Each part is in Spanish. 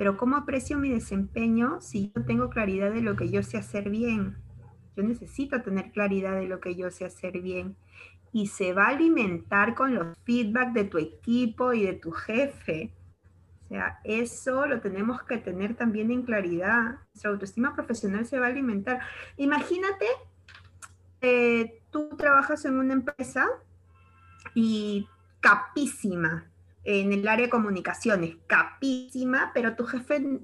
Pero ¿cómo aprecio mi desempeño si yo tengo claridad de lo que yo sé hacer bien? Yo necesito tener claridad de lo que yo sé hacer bien. Y se va a alimentar con los feedback de tu equipo y de tu jefe. O sea, eso lo tenemos que tener también en claridad. Nuestra autoestima profesional se va a alimentar. Imagínate, eh, tú trabajas en una empresa y capísima en el área de comunicaciones, capísima, pero tu jefe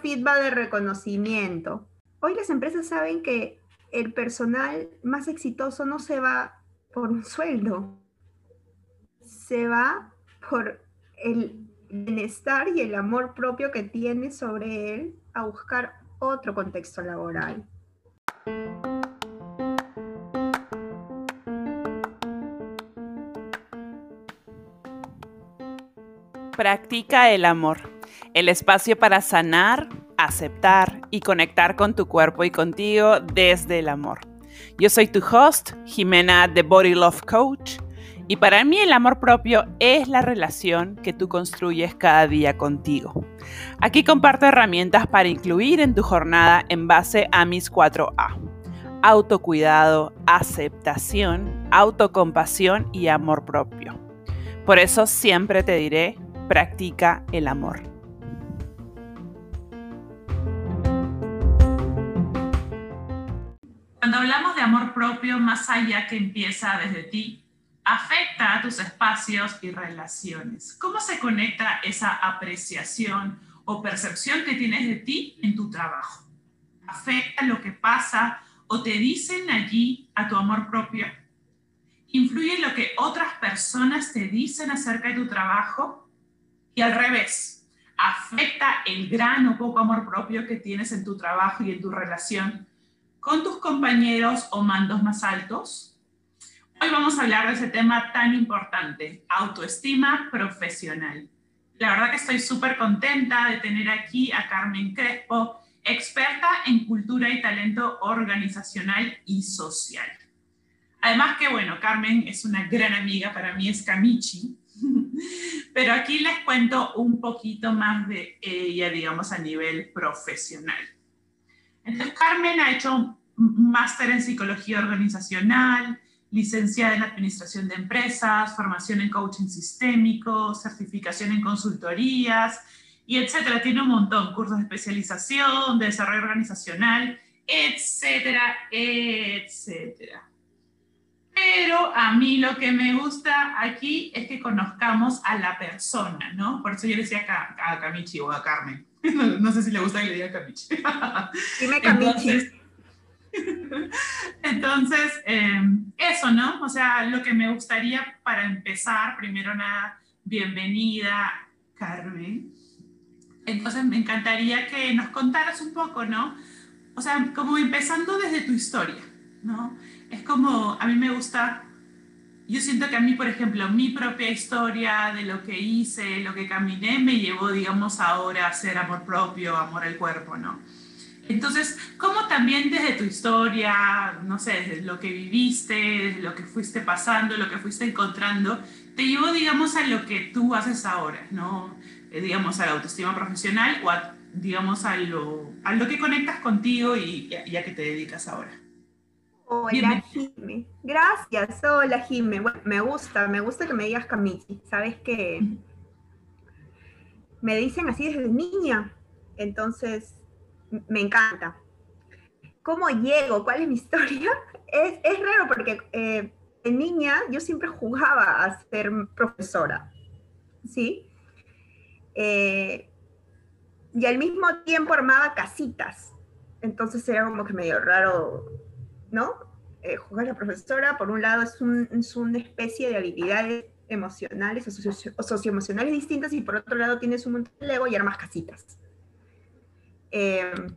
feedback de reconocimiento. Hoy las empresas saben que el personal más exitoso no se va por un sueldo, se va por el bienestar y el amor propio que tiene sobre él a buscar otro contexto laboral. Practica el amor, el espacio para sanar, aceptar y conectar con tu cuerpo y contigo desde el amor. Yo soy tu host, Jimena, The Body Love Coach, y para mí el amor propio es la relación que tú construyes cada día contigo. Aquí comparto herramientas para incluir en tu jornada en base a mis 4A. Autocuidado, aceptación, autocompasión y amor propio. Por eso siempre te diré, practica el amor. Cuando hablamos de amor propio, más allá que empieza desde ti, afecta a tus espacios y relaciones. ¿Cómo se conecta esa apreciación o percepción que tienes de ti en tu trabajo? ¿Afecta lo que pasa o te dicen allí a tu amor propio? ¿Influye lo que otras personas te dicen acerca de tu trabajo? Y al revés, afecta el gran o poco amor propio que tienes en tu trabajo y en tu relación con tus compañeros o mandos más altos. Hoy vamos a hablar de ese tema tan importante, autoestima profesional. La verdad que estoy súper contenta de tener aquí a Carmen Crespo, experta en cultura y talento organizacional y social. Además que, bueno, Carmen es una gran amiga, para mí es Camichi, pero aquí les cuento un poquito más de ella, digamos, a nivel profesional. Entonces, Carmen ha hecho un máster en psicología organizacional, licenciada en administración de empresas, formación en coaching sistémico, certificación en consultorías, y etcétera. Tiene un montón, cursos de especialización, de desarrollo organizacional, etcétera, etcétera. Pero a mí lo que me gusta aquí es que conozcamos a la persona, ¿no? Por eso yo le decía a, a Camichi o a Carmen. No, sé si le gusta que le diga Camichi. Dime Camichi. Entonces, em, eso, ¿no? O sea, lo que me gustaría para empezar, primero nada, bienvenida, Carmen. Entonces, me encantaría que nos contaras un poco, ¿no? O sea, como empezando desde tu historia, ¿no? Es como, a mí me gusta, yo siento que a mí, por ejemplo, mi propia historia de lo que hice, lo que caminé, me llevó, digamos, ahora a ser amor propio, amor al cuerpo, ¿no? Entonces, ¿cómo también desde tu historia, no sé, desde lo que viviste, desde lo que fuiste pasando, lo que fuiste encontrando, te llevó, digamos, a lo que tú haces ahora, ¿no? Eh, digamos, a la autoestima profesional o, a, digamos, a lo, a lo que conectas contigo y, y a qué te dedicas ahora? Hola, Jimmy. Gracias. Hola, Jimmy. me gusta, me gusta que me digas Camichi. Sabes que me dicen así desde niña. Entonces, me encanta. ¿Cómo llego? ¿Cuál es mi historia? Es, raro porque eh, en niña yo siempre jugaba a ser profesora. ¿Sí? Eh, y al mismo tiempo armaba casitas. Entonces era como que medio raro ¿no? Eh, jugar a la profesora, por un lado, es, una especie de habilidades emocionales o, socioemocionales distintas y por otro lado tienes un montón de Lego y armas casitas. Em,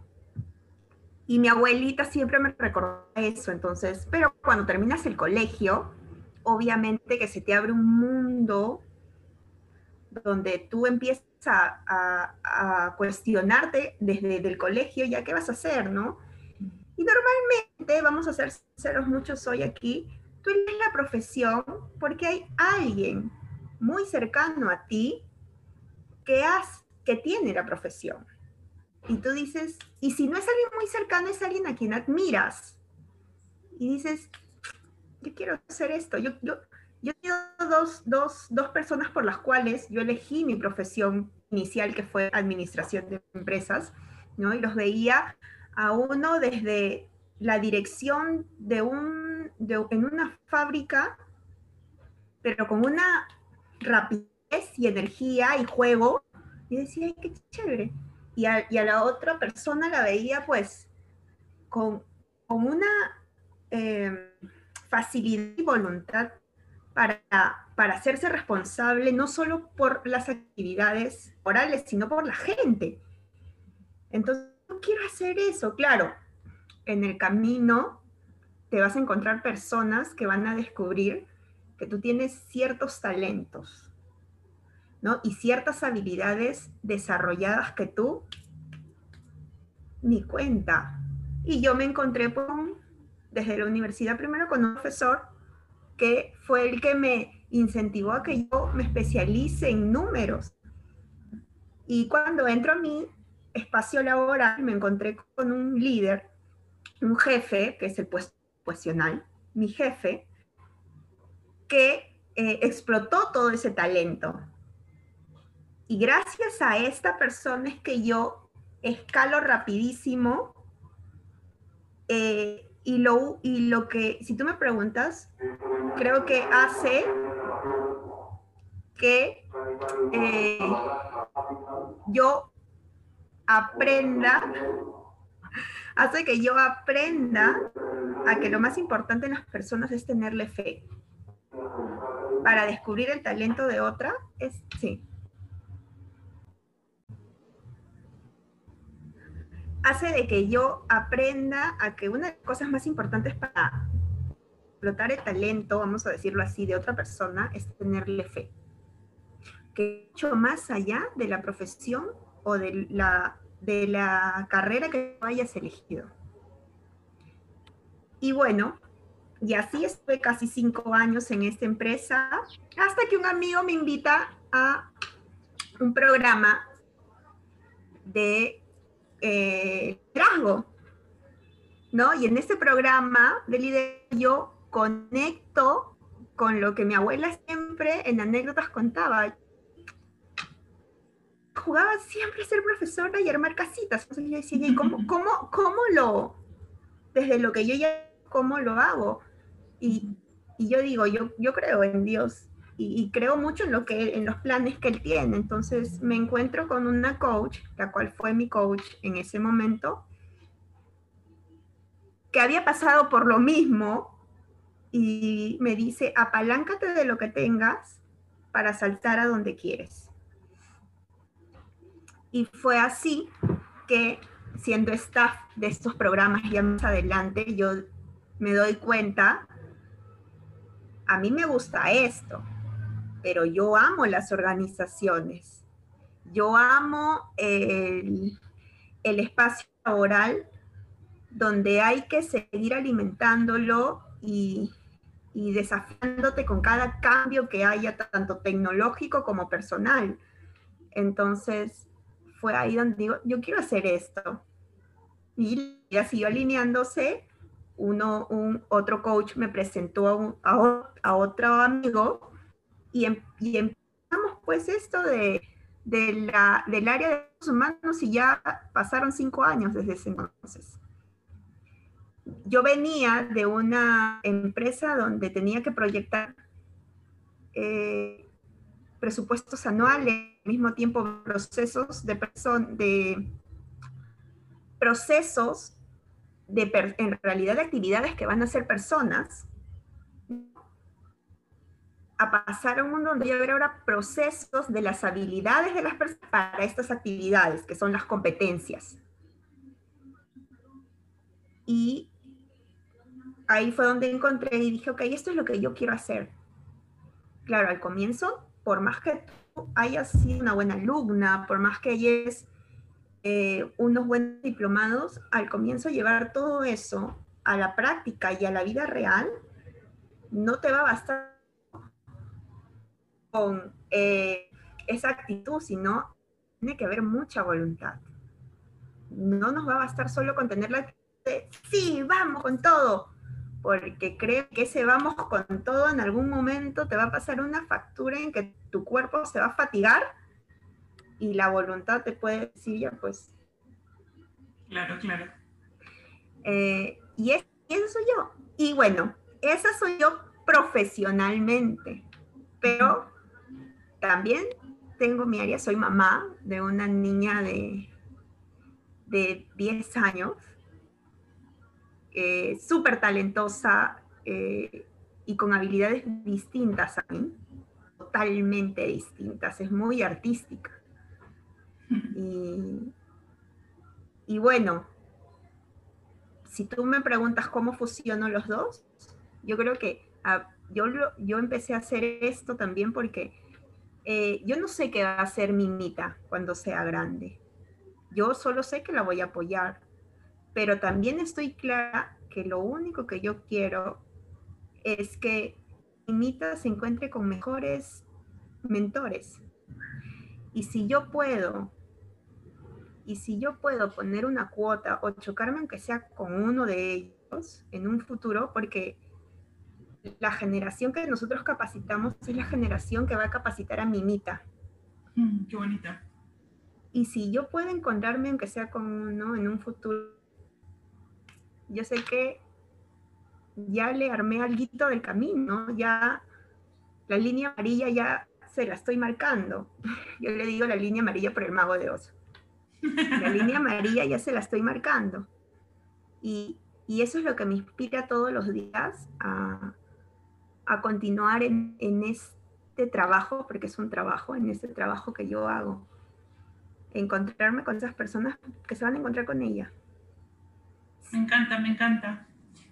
y mi abuelita siempre me recordó eso, entonces, pero cuando terminas el colegio, obviamente que se te abre un mundo donde tú empiezas a, a cuestionarte desde el colegio, ya qué vas a hacer, ¿no? Y normalmente, vamos a ser sinceros muchos hoy aquí, tú eliges la profesión porque hay alguien muy cercano a ti que has que tiene la profesión. Y tú dices, y si no es alguien muy cercano, es alguien a quien admiras. Y dices, yo quiero hacer esto. Yo, yo, yo he dos, dos, dos personas por las cuales yo elegí mi profesión inicial, que fue administración de empresas, ¿no? Y los veía a uno desde la dirección de un, de, en una fábrica, pero con una rapidez y energía y juego, y decía, ay, qué chévere. Y a, y a la otra persona la veía pues con, con una eh, facilidad y voluntad para, para hacerse responsable no solo por las actividades orales, sino por la gente. Entonces, quiero hacer eso, claro. En el camino te vas a encontrar personas que van a descubrir que tú tienes ciertos talentos, ¿no? Y ciertas habilidades desarrolladas que tú ni cuenta. Y yo me encontré con, desde la universidad primero con un profesor que fue el que me incentivó a que yo me especialice en números. Y cuando entro a mi espacio laboral, me encontré con un líder, un jefe, que es el puesto profesional, mi jefe, que eh, explotó todo ese talento. Y gracias a esta persona es que yo escalo rapidísimo eh, y lo, y lo que, si tú me preguntas, creo que hace que eh, yo aprenda, hace que yo aprenda a que lo más importante en las personas es tenerle fe. Para descubrir el talento de otra, es, sí, hace de que yo aprenda a que una de las cosas más importantes para explotar el talento, vamos a decirlo así, de otra persona es tenerle fe. Que mucho más allá de la profesión o de la, de la carrera que hayas elegido. Y bueno, y así estuve casi cinco años en esta empresa, hasta que un amigo me invita a un programa de eh, ¿no? Y en este programa de liderazgo yo conecto con lo que mi abuela siempre en anécdotas contaba. Jugaba siempre a ser profesora y armar casitas. Entonces yo decía, ¿y cómo, cómo, cómo lo, desde lo que yo ya, cómo lo hago? Y, y yo digo, yo, yo creo en Dios y, creo mucho en, lo que, en los planes que él tiene. Entonces me encuentro con una coach, la cual fue mi coach en ese momento, que había pasado por lo mismo y me dice, apaláncate de lo que tengas para saltar a donde quieres. Y fue así que siendo staff de estos programas ya más adelante, yo me doy cuenta, a mí me gusta esto, pero yo amo las organizaciones. Yo amo el, espacio laboral donde hay que seguir alimentándolo y, y desafiándote con cada cambio que haya, tanto tecnológico como personal. Entonces, fue ahí donde digo, yo quiero hacer esto. Y ya siguió alineándose. Uno, un otro coach me presentó a, a otro amigo Em, y, empezamos pues esto de, la, del área de los humanos y ya pasaron cinco años desde ese entonces. Yo venía de una empresa donde tenía que proyectar eh, presupuestos anuales, al mismo tiempo procesos de, de procesos de en realidad de actividades que van a ser personas a pasar a un mundo donde yo ver ahora procesos de las habilidades de las personas para estas actividades, que son las competencias. Y ahí fue donde encontré y dije, ok, esto es lo que yo quiero hacer. Claro, al comienzo, por más que hayas sido una buena alumna, por más que hayas eh, unos buenos diplomados, al comienzo llevar todo eso a la práctica y a la vida real, no te va a bastar con eh, esa actitud, sino tiene que haber mucha voluntad. No nos va a bastar solo con tenerla de, sí, vamos con todo, porque creo que ese vamos con todo en algún momento te va a pasar una factura en que tu cuerpo se va a fatigar y la voluntad te puede decir ya pues. Claro, claro. Eh, y, es, eso soy yo. Y bueno, esa soy yo profesionalmente, pero también tengo mi área, soy mamá de una niña de, de 10 años, eh, súper talentosa eh, y con habilidades distintas a mí, totalmente distintas, es muy artística. Y, y bueno, si tú me preguntas cómo fusiono los dos, yo creo que ah, yo, yo empecé a hacer esto también porque eh, yo no sé qué va a hacer mi Mita cuando sea grande. Yo solo sé que la voy a apoyar, pero también estoy clara que lo único que yo quiero es que Mita se encuentre con mejores mentores. Y si yo puedo, y si yo puedo poner una cuota o chocarme aunque sea con uno de ellos en un futuro, porque la generación que nosotros capacitamos es la generación que va a capacitar a Mimita. Mm, qué bonita. Y si yo puedo encontrarme, aunque sea con uno, en un futuro, yo sé que ya le armé algo del camino, ya la línea amarilla ya se la estoy marcando. Yo le digo la línea amarilla por el mago de oso. La línea amarilla ya se la estoy marcando. Y, y eso es lo que me inspira todos los días a, a continuar en, en, este trabajo, porque es un trabajo, en este trabajo que yo hago. Encontrarme con esas personas que se van a encontrar con ella. Me encanta, me encanta.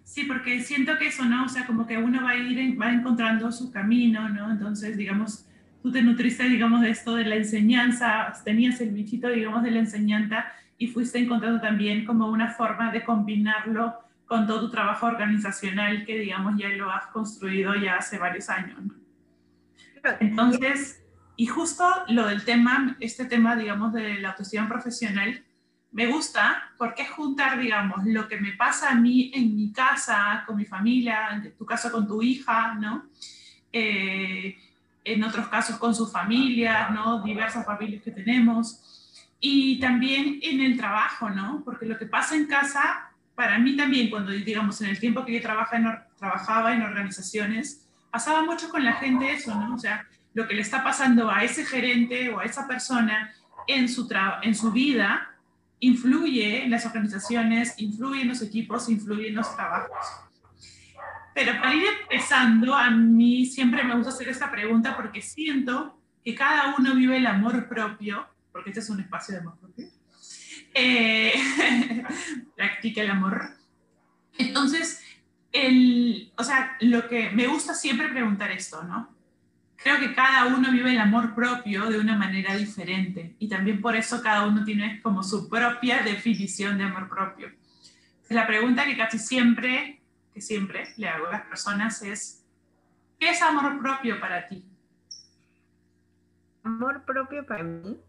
Sí, porque siento que eso, ¿no? O sea, como que uno va a ir, va encontrando su camino, ¿no? Entonces, digamos, tú te nutriste, digamos, de esto de la enseñanza, tenías el bichito, digamos, de la enseñanza y fuiste encontrando también como una forma de combinarlo con todo tu trabajo organizacional que, digamos, ya lo has construido ya hace varios años. Entonces, y justo lo del tema, este tema, digamos, de la autoestima profesional, me gusta porque es juntar, digamos, lo que me pasa a mí en mi casa, con mi familia, en tu caso con tu hija, ¿no? Eh, en otros casos con sus familias, ¿no? Diversas familias que tenemos. Y también en el trabajo, ¿no? Porque lo que pasa en casa para mí también, cuando digamos en el tiempo que yo trabajaba en, organizaciones, pasaba mucho con la gente eso, ¿no? O sea, lo que le está pasando a ese gerente o a esa persona en su, en su vida influye en las organizaciones, influye en los equipos, influye en los trabajos. Pero para ir empezando, a mí siempre me gusta hacer esta pregunta porque siento que cada uno vive el amor propio, porque este es un espacio de amor propio, eh, practica el amor. Entonces, el, o sea, lo que me gusta siempre preguntar esto, ¿no? Creo que cada uno vive el amor propio de una manera diferente y también por eso cada uno tiene como su propia definición de amor propio. La pregunta que casi siempre, que siempre le hago a las personas es, ¿qué es amor propio para ti? Amor propio para mí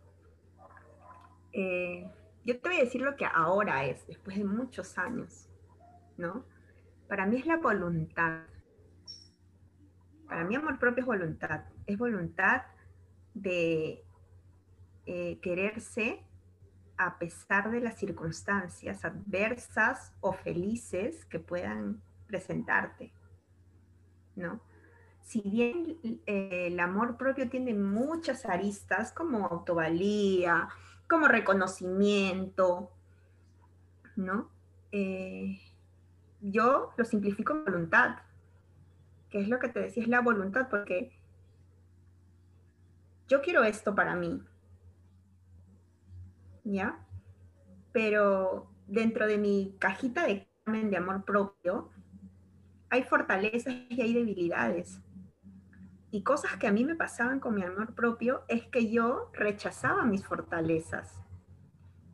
eh, yo te voy a decir lo que ahora es, después de muchos años, ¿no? Para mí es la voluntad. Para mí amor propio es voluntad. Es voluntad de eh, quererse a pesar de las circunstancias adversas o felices que puedan presentarte, ¿no? Si bien eh, el amor propio tiene muchas aristas como autovalía, como reconocimiento, ¿no? Eh, yo lo simplifico voluntad, que es lo que te decía, es la voluntad, porque yo quiero esto para mí, ¿ya? Pero dentro de mi cajita de de amor propio, hay fortalezas y hay debilidades. Y cosas que a mí me pasaban con mi amor propio es que yo rechazaba mis fortalezas,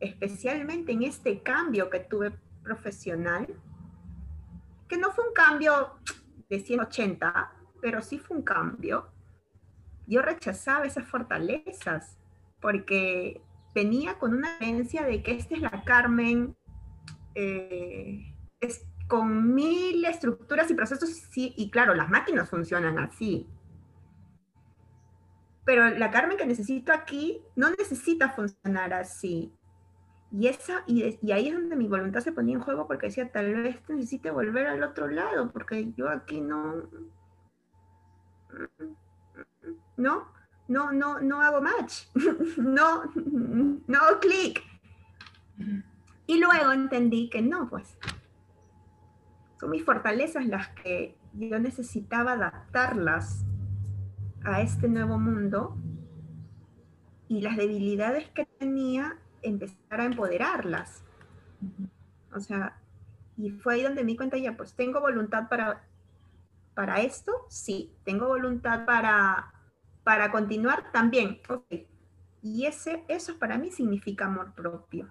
especialmente en este cambio que tuve profesional, que no fue un cambio de 180, pero sí fue un cambio. Yo rechazaba esas fortalezas porque venía con una creencia de que esta es la Carmen, eh, es con mil estructuras y procesos, sí, y claro, las máquinas funcionan así. Pero la Carmen que necesito aquí no necesita funcionar así. Y, esa, y, y, ahí es donde mi voluntad se ponía en juego porque decía, tal vez necesite volver al otro lado, porque yo aquí no, no, no, no, no hago match, no, no clic. Y luego entendí que no, pues, son mis fortalezas las que yo necesitaba adaptarlas a este nuevo mundo y las debilidades que tenía empezar a empoderarlas. O sea, y fue ahí donde me di cuenta ya, pues tengo voluntad para, para esto, sí, tengo voluntad para, para continuar también, ok. Y ese, eso para mí significa amor propio.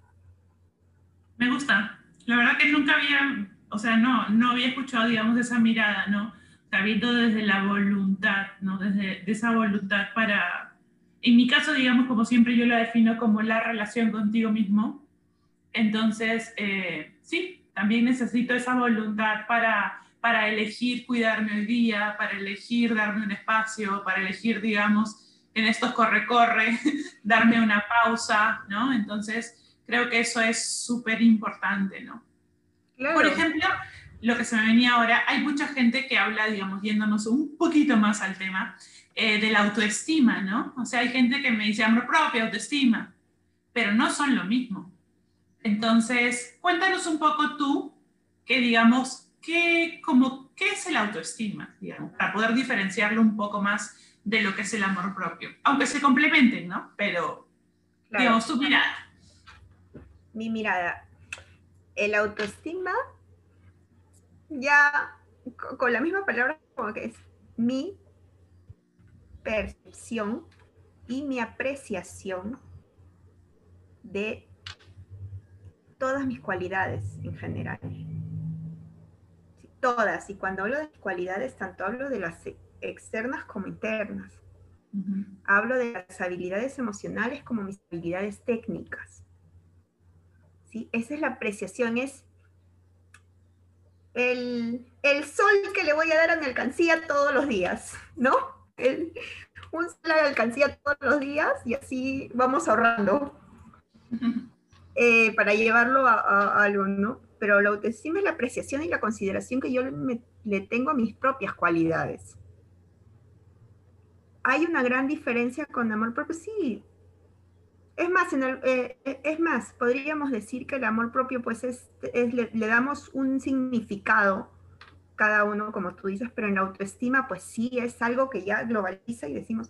Me gusta. La verdad que nunca había, o sea, no, no había escuchado, digamos, esa mirada, ¿no? Sabiendo desde la voluntad, ¿no? Desde esa voluntad para, en mi caso, digamos, como siempre yo la defino como la relación contigo mismo. Entonces, eh, sí, también necesito esa voluntad para, para elegir cuidarme hoy día, para elegir darme un espacio, para elegir, digamos, en estos corre-corre, darme una pausa, ¿no? Entonces, creo que eso es súper importante, ¿no? Por ejemplo, lo que se me venía ahora, hay mucha gente que habla, digamos, yéndonos un poquito más al tema, eh, de la autoestima, ¿no? O sea, hay gente que me dice amor propio, autoestima, pero no son lo mismo. Entonces, cuéntanos un poco tú, que digamos, ¿qué, como, ¿qué es el autoestima? Digamos, para poder diferenciarlo un poco más de lo que es el amor propio. Aunque se complementen, ¿no? Pero, digamos, tu mirada. Mi mirada. El autoestima, ya con la misma palabra como que es mi percepción y mi apreciación de todas mis cualidades en general. Todas. Y cuando hablo de cualidades, tanto hablo de las externas como internas. Hablo de las habilidades emocionales como mis habilidades técnicas. ¿Sí? Esa es la apreciación, es el, el sol que le voy a dar a mi alcancía todos los días, ¿no? Un salario de alcancía todos los días y así vamos ahorrando eh, para llevarlo a, algo, ¿no? Pero la autoestima es la apreciación y la consideración que yo le tengo a mis propias cualidades. Hay una gran diferencia con amor propio, sí. Es más, en eh, es más, podríamos decir que el amor propio, pues, es, le damos un significado cada uno, como tú dices, pero en la autoestima, pues sí, es algo que ya globaliza y decimos,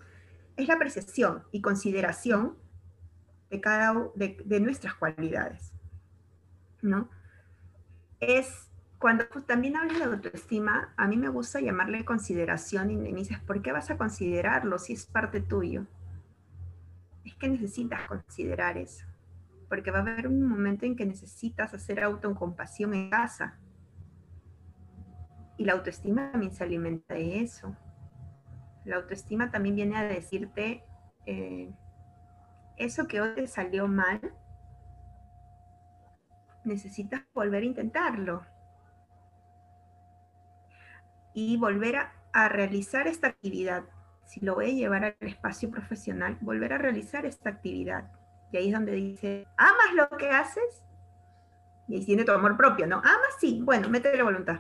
es la apreciación y consideración de cada de, de nuestras cualidades, ¿no? Es cuando también hablas de autoestima, a mí me gusta llamarle consideración y me dices, ¿por qué vas a considerarlo si es parte tuyo? Es que necesitas considerar eso, porque va a haber un momento en que necesitas hacer autocompasión en casa, y la autoestima también se alimenta de eso. La autoestima también viene a decirte, eh, eso que hoy te salió mal, necesitas volver a intentarlo. Y volver a, realizar esta actividad. Si lo voy a llevar al espacio profesional, volver a realizar esta actividad. Y ahí es donde dice, ¿amas lo que haces? Y ahí tiene tu amor propio, ¿no? ¿Amas? Sí. Bueno, métele voluntad.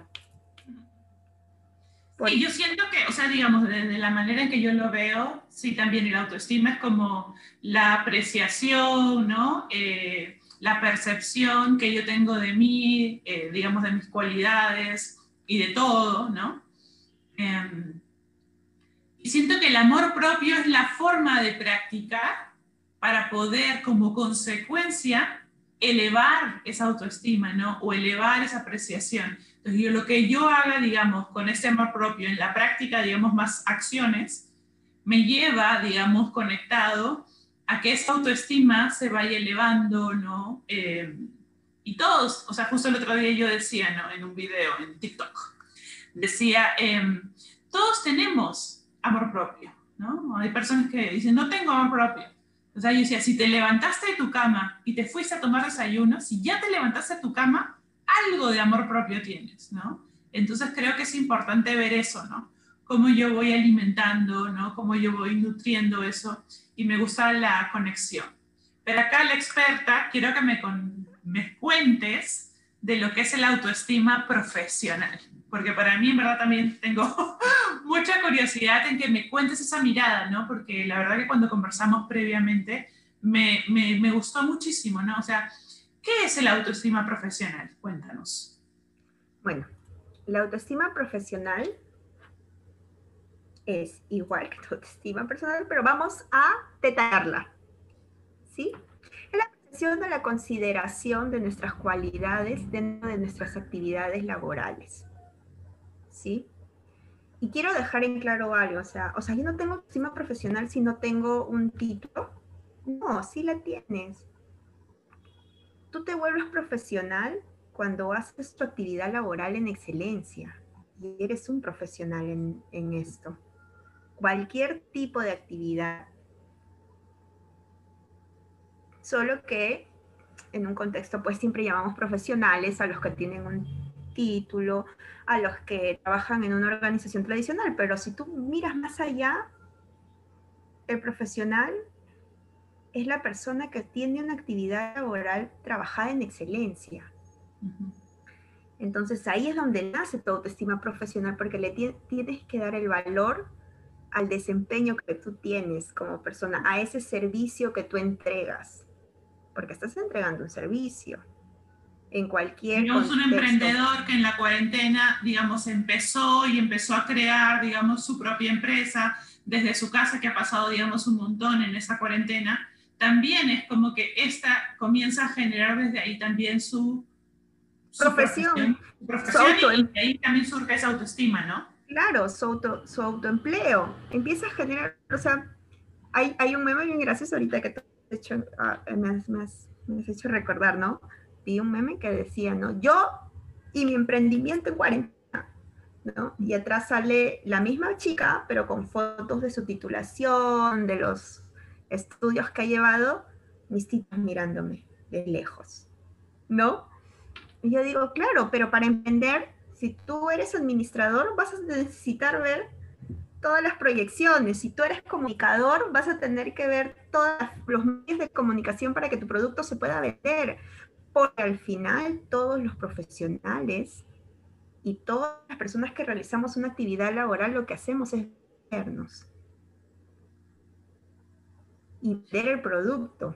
Y yo siento que, o sea, digamos, desde la manera en que yo lo veo, sí, también el autoestima es como la apreciación, ¿no? Eh, la percepción que yo tengo de mí, eh, digamos, de mis cualidades y de todo, ¿no? Em, y siento que el amor propio es la forma de practicar para poder, como consecuencia, elevar esa autoestima, ¿no? O elevar esa apreciación. Entonces, lo que yo haga, digamos, con ese amor propio en la práctica, digamos, más acciones, me lleva, digamos, conectado a que esa autoestima se vaya elevando, ¿no? Eh, y todos, o sea, justo el otro día yo decía, ¿no? En un video en TikTok, decía, em, todos tenemos amor propio, ¿no? Hay personas que dicen, no tengo amor propio. O sea, yo decía, si te levantaste de tu cama y te fuiste a tomar desayuno, si ya te levantaste de tu cama, algo de amor propio tienes, ¿no? Entonces creo que es importante ver eso, ¿no? Cómo yo voy alimentando, ¿no? Cómo yo voy nutriendo eso y me gusta la conexión. Pero acá la experta, quiero que me, me cuentes de lo que es el autoestima profesional, porque para mí en verdad también tengo mucha curiosidad en que me cuentes esa mirada, ¿no? Porque la verdad que cuando conversamos previamente me, me, me gustó muchísimo, ¿no? O sea, ¿qué es el autoestima profesional? Cuéntanos. Bueno, la autoestima profesional es igual que tu autoestima personal, pero vamos a detallarla. ¿Sí? Es la percepción de la consideración de nuestras cualidades dentro de nuestras actividades laborales. ¿Sí? Y quiero dejar en claro algo, o sea, o sea, yo no tengo autoestima profesional si no tengo un título. No, sí la tienes. Tú te vuelves profesional cuando haces tu actividad laboral en excelencia y eres un profesional en, en esto. Cualquier tipo de actividad. Solo que en un contexto, pues siempre llamamos profesionales a los que tienen un título, a los que trabajan en una organización tradicional, pero si tú miras más allá, el profesional es la persona que tiene una actividad laboral trabajada en excelencia. Entonces ahí es donde nace tu autoestima profesional, porque le tienes que dar el valor al desempeño que tú tienes como persona, a ese servicio que tú entregas, porque estás entregando un servicio. En cualquier digamos un emprendedor que en la cuarentena digamos empezó y empezó a crear digamos su propia empresa desde su casa que ha pasado digamos un montón en esa cuarentena también es como que esta comienza a generar desde ahí también su, profesión, profesión, y, ahí también surge esa autoestima no claro su, auto, su autoempleo empieza a generar o sea hay, hay un meme bien gracioso ahorita que te hecho, ah, me, has, me has hecho recordar no vi un meme que decía, ¿no? Yo y mi emprendimiento en cuarentena, ¿no? Y atrás sale la misma chica, pero con fotos de su titulación, de los estudios que ha llevado, mis titas mirándome de lejos, ¿no? Y yo digo, claro, pero para emprender, si tú eres administrador, vas a necesitar ver todas las proyecciones. Si tú eres comunicador, vas a tener que ver todos los medios de comunicación para que tu producto se pueda vender porque al final todos los profesionales y todas las personas que realizamos una actividad laboral lo que hacemos es vernos y ver el producto.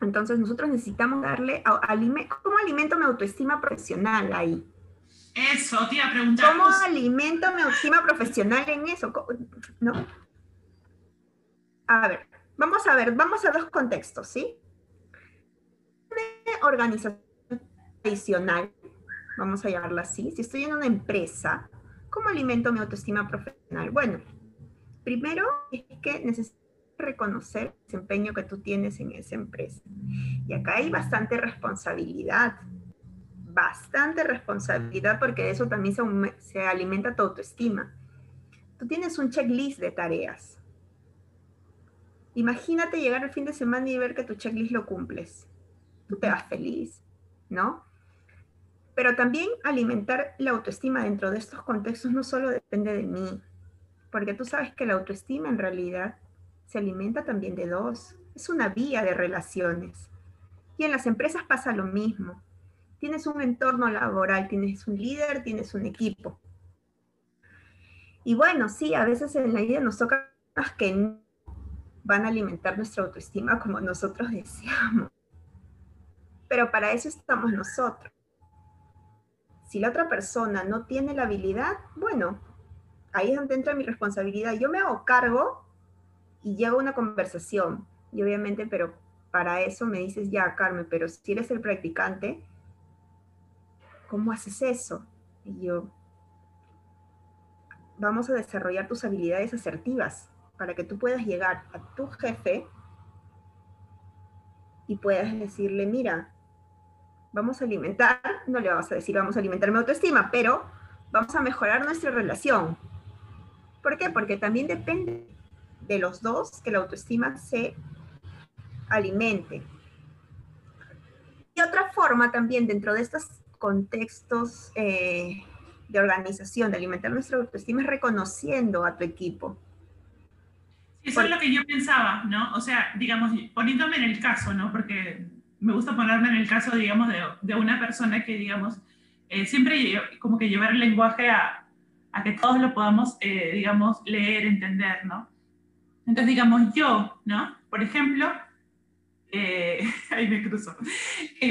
Entonces nosotros necesitamos darle, ¿cómo alimento mi autoestima profesional ahí? Eso, te iba a preguntar. ¿Cómo alimento mi autoestima profesional en eso? ¿No? A ver, vamos a ver, vamos a dos contextos, ¿sí? organización tradicional, vamos a llamarla así, si estoy en una empresa, ¿cómo alimento mi autoestima profesional? Bueno, primero es que necesito reconocer el desempeño que tú tienes en esa empresa. Y acá hay bastante responsabilidad, bastante responsabilidad porque de eso también se, se alimenta tu autoestima. Tú tienes un checklist de tareas. Imagínate llegar el fin de semana y ver que tu checklist lo cumples tú te vas feliz, ¿no? Pero también alimentar la autoestima dentro de estos contextos no solo depende de mí, porque tú sabes que la autoestima en realidad se alimenta también de dos, es una vía de relaciones. Y en las empresas pasa lo mismo. Tienes un entorno laboral, tienes un líder, tienes un equipo. Y bueno, sí, a veces en la vida nos toca que van a alimentar nuestra autoestima como nosotros deseamos pero para eso estamos nosotros. Si la otra persona no tiene la habilidad, bueno, ahí es donde entra mi responsabilidad. Yo me hago cargo y llevo una conversación. Y obviamente, pero para eso me dices, ya, Carmen, pero si eres el practicante, ¿cómo haces eso? Y yo, vamos a desarrollar tus habilidades asertivas para que tú puedas llegar a tu jefe y puedas decirle, mira, vamos a alimentar, no le vamos a decir vamos a alimentar mi autoestima, pero vamos a mejorar nuestra relación. ¿Por qué? Porque también depende de los dos que la autoestima se alimente. Y otra forma también dentro de estos contextos eh, de organización, de alimentar nuestra autoestima, es reconociendo a tu equipo. Eso es lo que yo pensaba, ¿no? O sea, digamos, poniéndome en el caso, ¿no? Porque me gusta ponerme en el caso, digamos, de, de una persona que, digamos, eh, siempre como que llevar el lenguaje a, a que todos lo podamos, eh, digamos, leer, entender, ¿no? Entonces, digamos, yo, ¿no? Por ejemplo, eh, ahí me cruzo,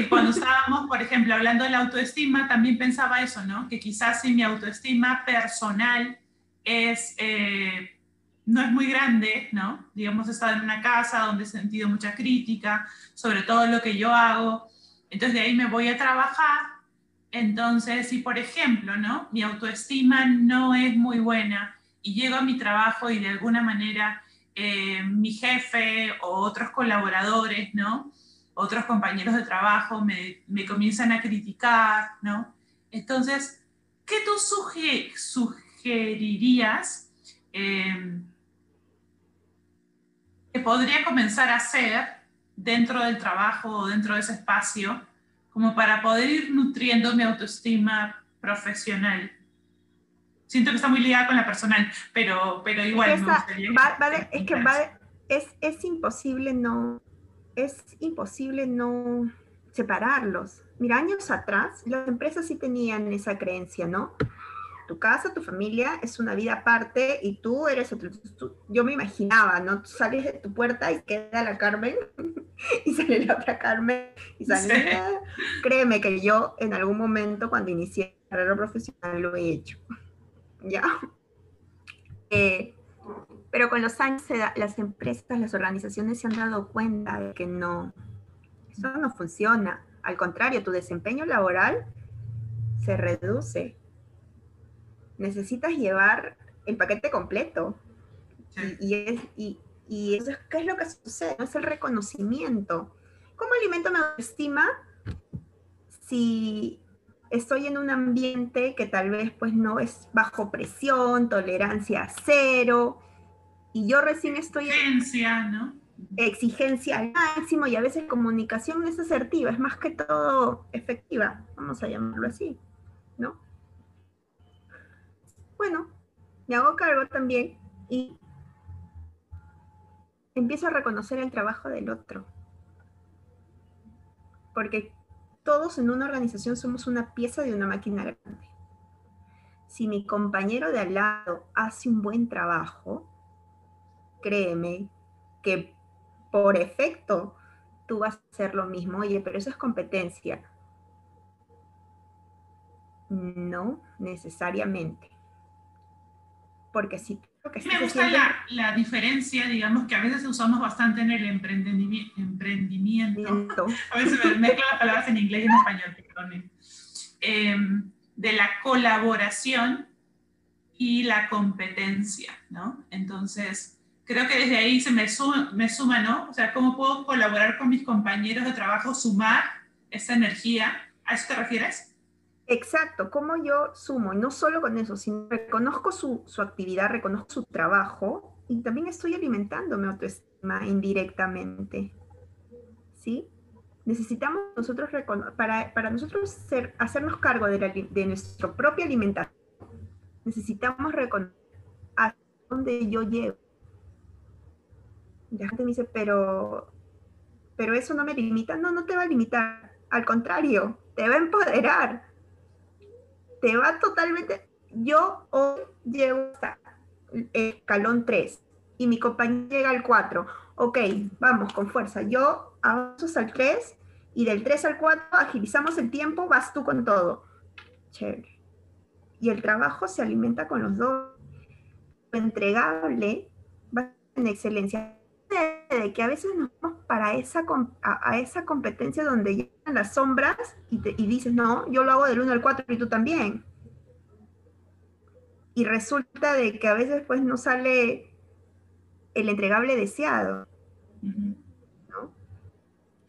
cuando estábamos, por ejemplo, hablando de la autoestima, también pensaba eso, ¿no? Que quizás si mi autoestima personal es, eh, no es muy grande, ¿no? Digamos, he estado en una casa donde he sentido mucha crítica sobre todo lo que yo hago, entonces de ahí me voy a trabajar entonces, si por ejemplo, ¿no? Mi autoestima no es muy buena y llego a mi trabajo y de alguna manera eh, mi jefe o otros colaboradores, ¿no? Otros compañeros de trabajo me, comienzan a criticar, ¿no? Entonces, ¿qué tú sugerirías eh, que podría comenzar a hacer dentro del trabajo o dentro de ese espacio como para poder ir nutriendo mi autoestima profesional. Siento que está muy ligada con la personal, pero, pero igual es que es, es imposible no, es imposible no separarlos. Mira, años atrás las empresas sí tenían esa creencia, ¿no? tu casa, tu familia es una vida aparte y tú eres otro. yo me imaginaba, ¿no? Tú sales de tu puerta y queda la Carmen y sale la otra Carmen y sale. Créeme que yo en algún momento cuando inicié la carrera profesional lo he hecho. ¿Ya? Eh, pero con los años las empresas, las organizaciones se han dado cuenta de que no, eso no funciona. Al contrario, tu desempeño laboral se reduce necesitas llevar el paquete completo. Y, es, y, eso es, ¿qué es lo que sucede? Es el reconocimiento. ¿Cómo alimento mi autoestima si estoy en un ambiente que tal vez pues no es bajo presión, tolerancia cero, y yo recién estoy exigencia, ¿no? Exigencia al máximo y a veces comunicación no es asertiva, es más que todo efectiva, vamos a llamarlo así, ¿no? bueno, me hago cargo también y empiezo a reconocer el trabajo del otro. Porque todos en una organización somos una pieza de una máquina grande. Si mi compañero de al lado hace un buen trabajo, créeme que por efecto tú vas a hacer lo mismo. Oye, pero eso es competencia. No necesariamente porque sí que Me gusta la, la, diferencia, digamos, que a veces usamos bastante en el emprendimiento. emprendimiento. a veces me mezclo las palabras en inglés y en español, perdón. Em, de la colaboración y la competencia, ¿no? Entonces, creo que desde ahí se me, suma, me suma, ¿no? O sea, ¿cómo puedo colaborar con mis compañeros de trabajo, sumar esa energía? ¿A eso te refieres? Exacto, como yo sumo, y no solo con eso, sino reconozco su, su, actividad, reconozco su trabajo y también estoy alimentando mi autoestima indirectamente. ¿Sí? Necesitamos nosotros, para, para nosotros hacernos cargo de, de nuestra propia alimentación, necesitamos reconocer a dónde yo llego. La gente me dice, pero, pero eso no me limita. No, no te va a limitar. Al contrario, te va a empoderar te va totalmente. Yo hoy llego hasta el escalón 3 y mi compañero llega al 4. Ok, vamos con fuerza. Yo avanzo al 3 y del 3 al 4 agilizamos el tiempo, vas tú con todo. Chévere. Y el trabajo se alimenta con los dos. Lo entregable va en excelencia de que a veces nos vamos para esa, a, esa competencia donde llegan las sombras y, y, dices, no, yo lo hago del 1 al 4 y tú también. Y resulta de que a veces pues no sale el entregable deseado.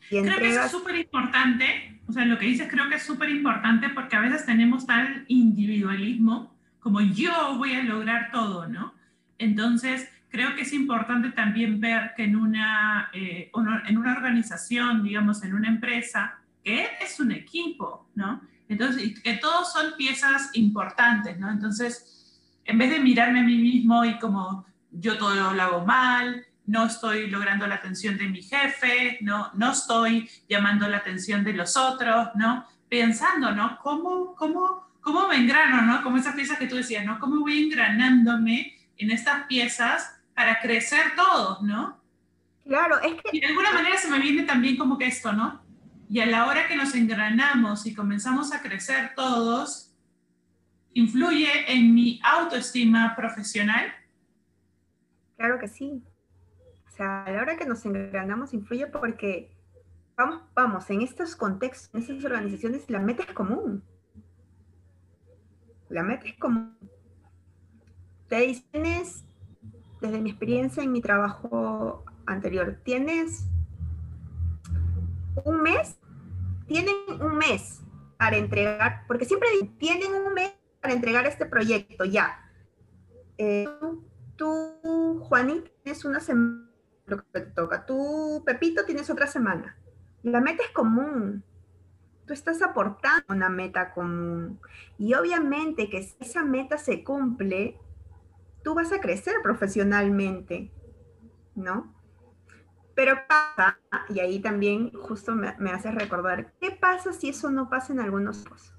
Creo que es súper importante, o sea, lo que dices creo que es súper importante porque a veces tenemos tal individualismo como yo voy a lograr todo, ¿no? Entonces, creo que es importante también ver que en una, eh, en una organización, digamos, en una empresa, que es un equipo, ¿no? Entonces, que todos son piezas importantes, ¿no? Entonces, en vez de mirarme a mí mismo y como yo todo lo hago mal, no estoy logrando la atención de mi jefe, no, no estoy llamando la atención de los otros, ¿no? Pensando, ¿no? ¿Cómo, cómo, cómo me engrano, ¿no? Como esas piezas que tú decías, ¿no? ¿Cómo voy engranándome en estas piezas para crecer todos, ¿no? Claro, es que... Y de alguna manera se me viene también como que esto, ¿no? Y a la hora que nos engranamos y comenzamos a crecer todos, ¿influye en mi autoestima profesional? Claro que sí. O sea, a la hora que nos engranamos influye porque, vamos, vamos, en estos contextos, en estas organizaciones, la meta es común. La meta es común. Te tienes, desde mi experiencia en mi trabajo anterior, tienes un mes, tienen un mes para entregar, porque siempre tienen un mes para entregar este proyecto, ya. Eh, tú, Juanita, tienes una semana, lo que te toca. Tú, Pepito, tienes otra semana. La meta es común. Tú estás aportando una meta común. Y obviamente que si esa meta se cumple, tú vas a crecer profesionalmente, ¿no? Pero pasa, y ahí también justo me, hace recordar, ¿qué pasa si eso no pasa en algunos casos?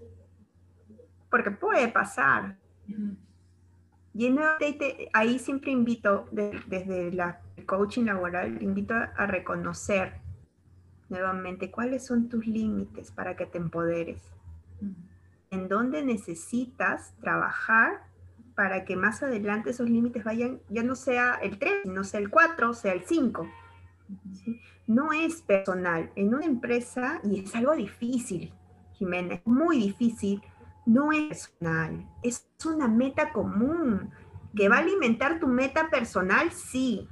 Porque puede pasar. Y ahí siempre invito, desde la coaching laboral, invito a, reconocer nuevamente cuáles son tus límites para que te empoderes. En dónde necesitas trabajar para que más adelante esos límites vayan, ya no sea el 3, no sea el 4, sea el 5 no es personal. En una empresa, y es algo difícil, Jimena, muy difícil, no es personal, es una meta común. Que va a alimentar tu meta personal, sí,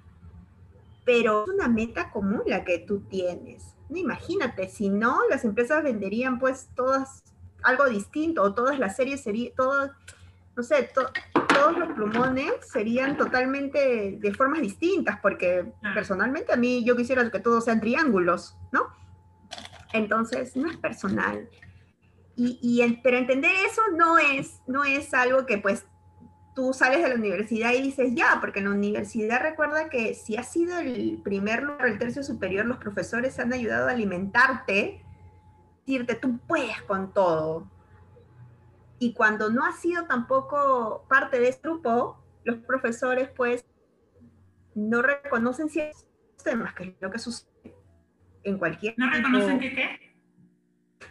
pero es una meta común la que tú tienes. Imagínate, si no, las empresas venderían pues todas algo distinto o todas las series serían, todas, no sé, todos los plumones serían totalmente de formas distintas, porque personalmente a mí yo quisiera que todos sean triángulos, ¿no? Entonces, no es personal. Y, pero entender eso no es, no es algo que pues tú sales de la universidad y dices ya, porque en la universidad recuerda que si has sido el primer lugar, el tercio superior, los profesores han ayudado a alimentarte, decirte tú puedes con todo, y cuando no ha sido tampoco parte de este grupo, los profesores pues no reconocen ciertos temas, que es lo que sucede en cualquier... ¿No reconocen qué qué?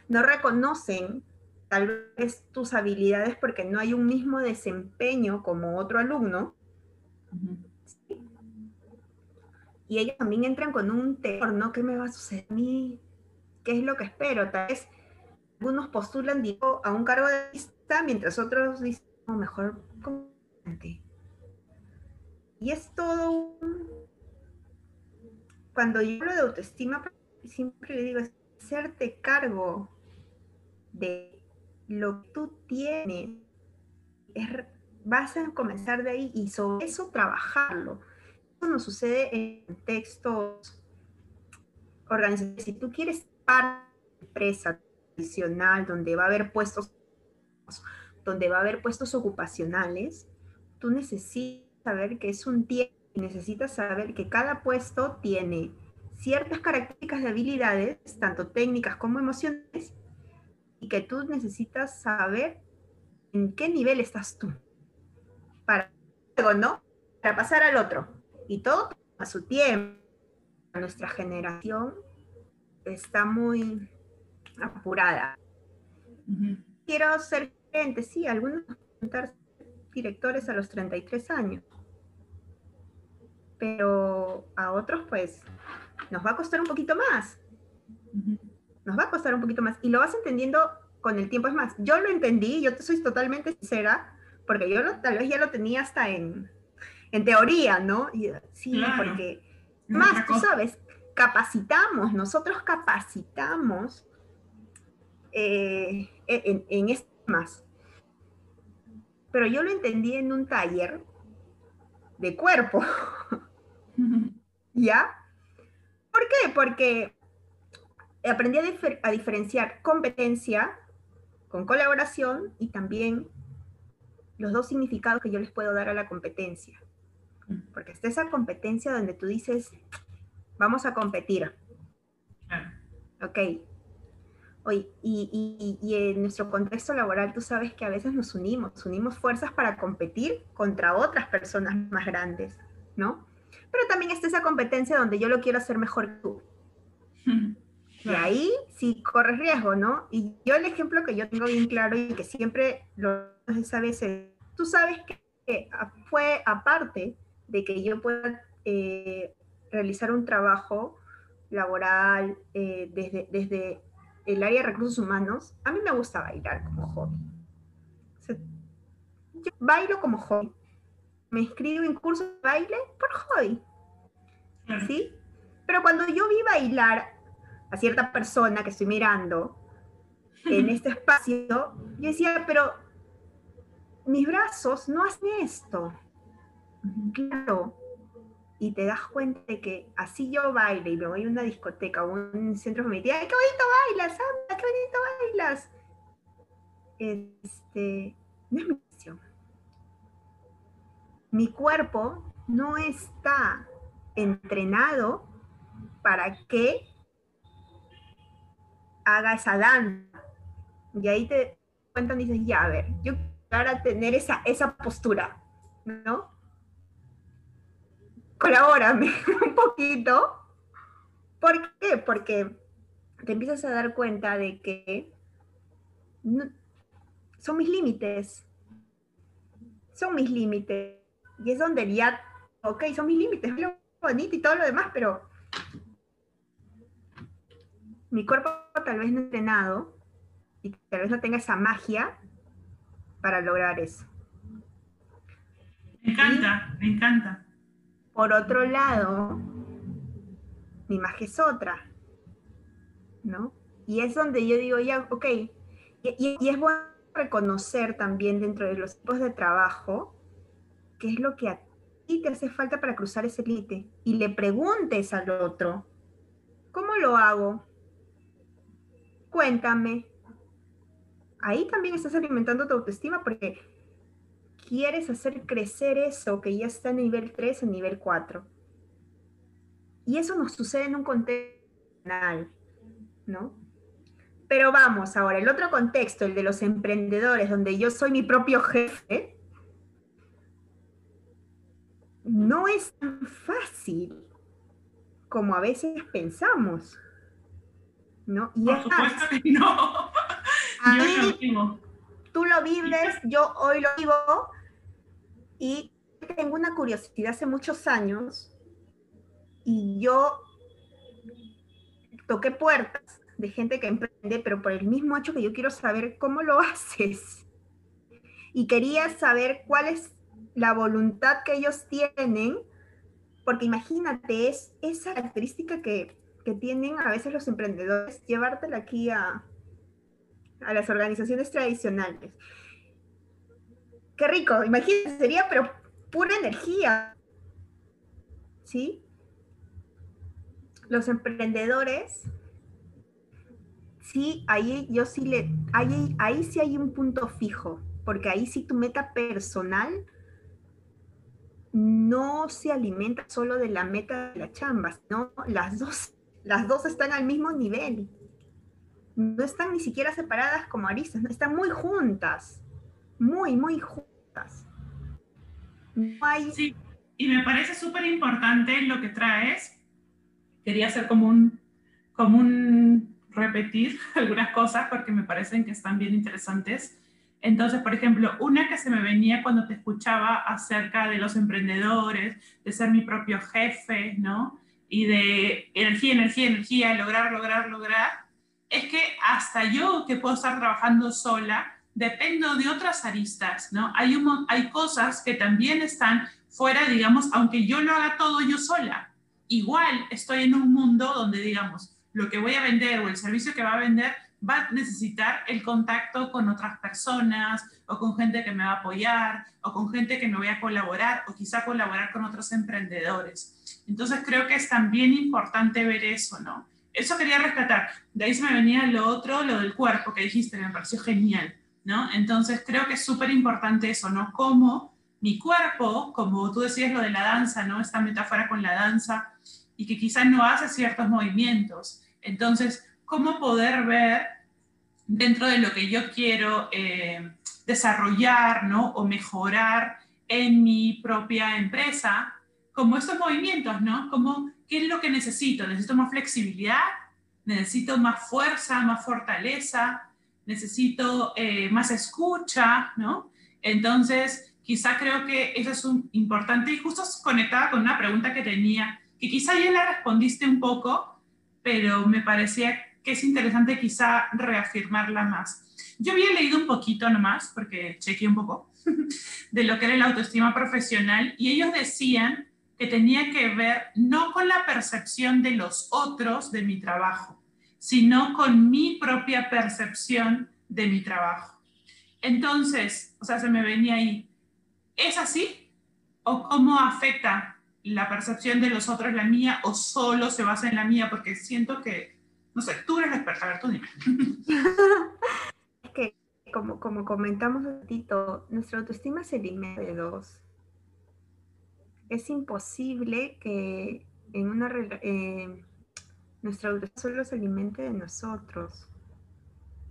No reconocen tal vez tus habilidades porque no hay un mismo desempeño como otro alumno. Y ellos también entran con un temor, ¿no? ¿Qué me va a suceder a mí? ¿Qué es lo que espero? Tal vez algunos postulan digo, a un cargo de vista, mientras otros dicen, mejor Y es todo un... Cuando yo hablo de autoestima, siempre le digo, es hacerte cargo de lo que tú tienes. vas a comenzar de ahí y sobre eso trabajarlo. Eso no sucede en textos organizacionales. Si tú quieres de empresa, tradicional, donde va a haber puestos, donde va a haber puestos ocupacionales, tú necesitas saber que es un tiempo necesitas saber que cada puesto tiene ciertas características de habilidades, tanto técnicas como emocionales, y que tú necesitas saber en qué nivel estás tú. Para ¿no? Para pasar al otro. Y todo a su tiempo. Nuestra generación está muy apurada. Quiero ser gente, sí, algunos directores a los 33 años, pero a otros pues nos va a costar un poquito más. Nos va a costar un poquito más y lo vas entendiendo con el tiempo. Es más, yo lo entendí, yo te soy totalmente sincera, porque yo tal vez ya lo tenía hasta en, en teoría, ¿no? sí, porque más, tú sabes, capacitamos, nosotros capacitamos eh, en, en más. Pero yo lo entendí en un taller de cuerpo. ¿Ya? ¿Por qué? Porque aprendí a, diferenciar competencia con colaboración y también los dos significados que yo les puedo dar a la competencia. Porque está esa competencia donde tú dices, vamos a competir. Ok. Oye, y, y, en nuestro contexto laboral tú sabes que a veces nos unimos, unimos fuerzas para competir contra otras personas más grandes, ¿no? Pero también está esa competencia donde yo lo quiero hacer mejor que tú. Y ahí sí corres riesgo, ¿no? Y yo el ejemplo que yo tengo bien claro y que siempre lo sabes es, tú sabes que fue aparte de que yo pueda eh, realizar un trabajo laboral eh, desde, desde el área de recursos humanos, a mí me gusta bailar como hobby. yo bailo como hobby. Me inscribo en cursos de baile por hobby. ¿Sí? Pero cuando yo vi bailar a cierta persona que estoy mirando en este espacio, yo decía, pero mis brazos no hacen esto. Claro, y te das cuenta de que así yo baile y me voy a una discoteca o un centro familiar, ¡ay, qué bonito bailas, qué bonito bailas! Este, no es mi misión. Mi cuerpo no está entrenado para que haga esa danza. Y ahí te cuentan y dices, ya, a ver, yo quiero tener esa, esa postura, ¿no? Colabórame un poquito. ¿Por qué? Porque te empiezas a dar cuenta de que son mis límites. Son mis límites. Y es donde ya, ok, son mis límites, es lo bonito y todo lo demás, pero mi cuerpo tal vez no ha entrenado y tal vez no tenga esa magia para lograr eso. Me encanta, me encanta. Por otro lado, mi imagen es otra, ¿no? Y es donde yo digo, ya, ok, y, es bueno reconocer también dentro de los tipos de trabajo qué es lo que a ti te hace falta para cruzar ese límite y le preguntes al otro, ¿cómo lo hago? Cuéntame. Ahí también estás alimentando tu autoestima porque quieres hacer crecer eso que ya está en nivel 3 en nivel 4. Y eso nos sucede en un contexto, ¿no? Pero vamos ahora, el otro contexto, el de los emprendedores, donde yo soy mi propio jefe, no es tan fácil como a veces pensamos. ¿No? Y Por supuesto que no. yo tú lo vives, yo hoy lo vivo, y tengo una curiosidad hace muchos años, y yo toqué puertas de gente que emprende, pero por el mismo hecho que yo quiero saber cómo lo haces. Y quería saber cuál es la voluntad que ellos tienen, porque imagínate, es esa característica que, que tienen a veces los emprendedores, llevártela aquí a, a las organizaciones tradicionales. Qué rico, imagínense, sería pero pura energía. ¿Sí? Los emprendedores, sí, ahí yo sí le, ahí, ahí sí hay un punto fijo, porque ahí sí tu meta personal no se alimenta solo de la meta de la chamba, no, las dos, las dos están al mismo nivel no están ni siquiera separadas como aristas, están muy juntas, muy, muy juntas. Sí, y me parece súper importante lo que traes. Quería hacer como un, como un repetir algunas cosas porque me parecen que están bien interesantes. Entonces, por ejemplo, una que se me venía cuando te escuchaba acerca de los emprendedores, de ser mi propio jefe, ¿no? Y de energía, energía, energía, lograr, lograr, lograr es que hasta yo que puedo estar trabajando sola, dependo de otras aristas, ¿no? Hay, hay cosas que también están fuera, digamos, aunque yo lo haga todo yo sola. Igual estoy en un mundo donde, digamos, lo que voy a vender o el servicio que va a vender va a necesitar el contacto con otras personas o con gente que me va a apoyar o con gente que me voy a colaborar o quizá colaborar con otros emprendedores. Entonces creo que es también importante ver eso, ¿no? Eso quería rescatar. De ahí se me venía lo otro, lo del cuerpo que dijiste, me pareció genial, ¿no? Entonces creo que es súper importante eso, ¿no? Cómo mi cuerpo, como tú decías lo de la danza, ¿no? Esta metáfora con la danza y que quizás no hace ciertos movimientos. Entonces, cómo poder ver dentro de lo que yo quiero eh, desarrollar ¿no? o mejorar en mi propia empresa, como estos movimientos, ¿no? Como, ¿qué es lo que necesito? ¿Necesito más flexibilidad? ¿Necesito más fuerza, más fortaleza? ¿Necesito eh, más escucha? ¿no? Entonces, quizá creo que eso es un importante y justo conectada con una pregunta que tenía, que quizá ya la respondiste un poco, pero me parecía que es interesante quizá reafirmarla más. Yo había leído un poquito nomás, porque chequeé un poco, de lo que era la autoestima profesional y ellos decían que tenía que ver no con la percepción de los otros de mi trabajo, sino con mi propia percepción de mi trabajo. Entonces, o sea, se me venía ahí, ¿es así? ¿O cómo afecta la percepción de los otros la mía o solo se basa en la mía? Porque siento que no sé, tú eres la experta, a ver, tú dime. es que, como, como comentamos un ratito, nuestra autoestima se alimenta de dos. Es imposible que en una eh, nuestra autoestima solo se alimente de nosotros.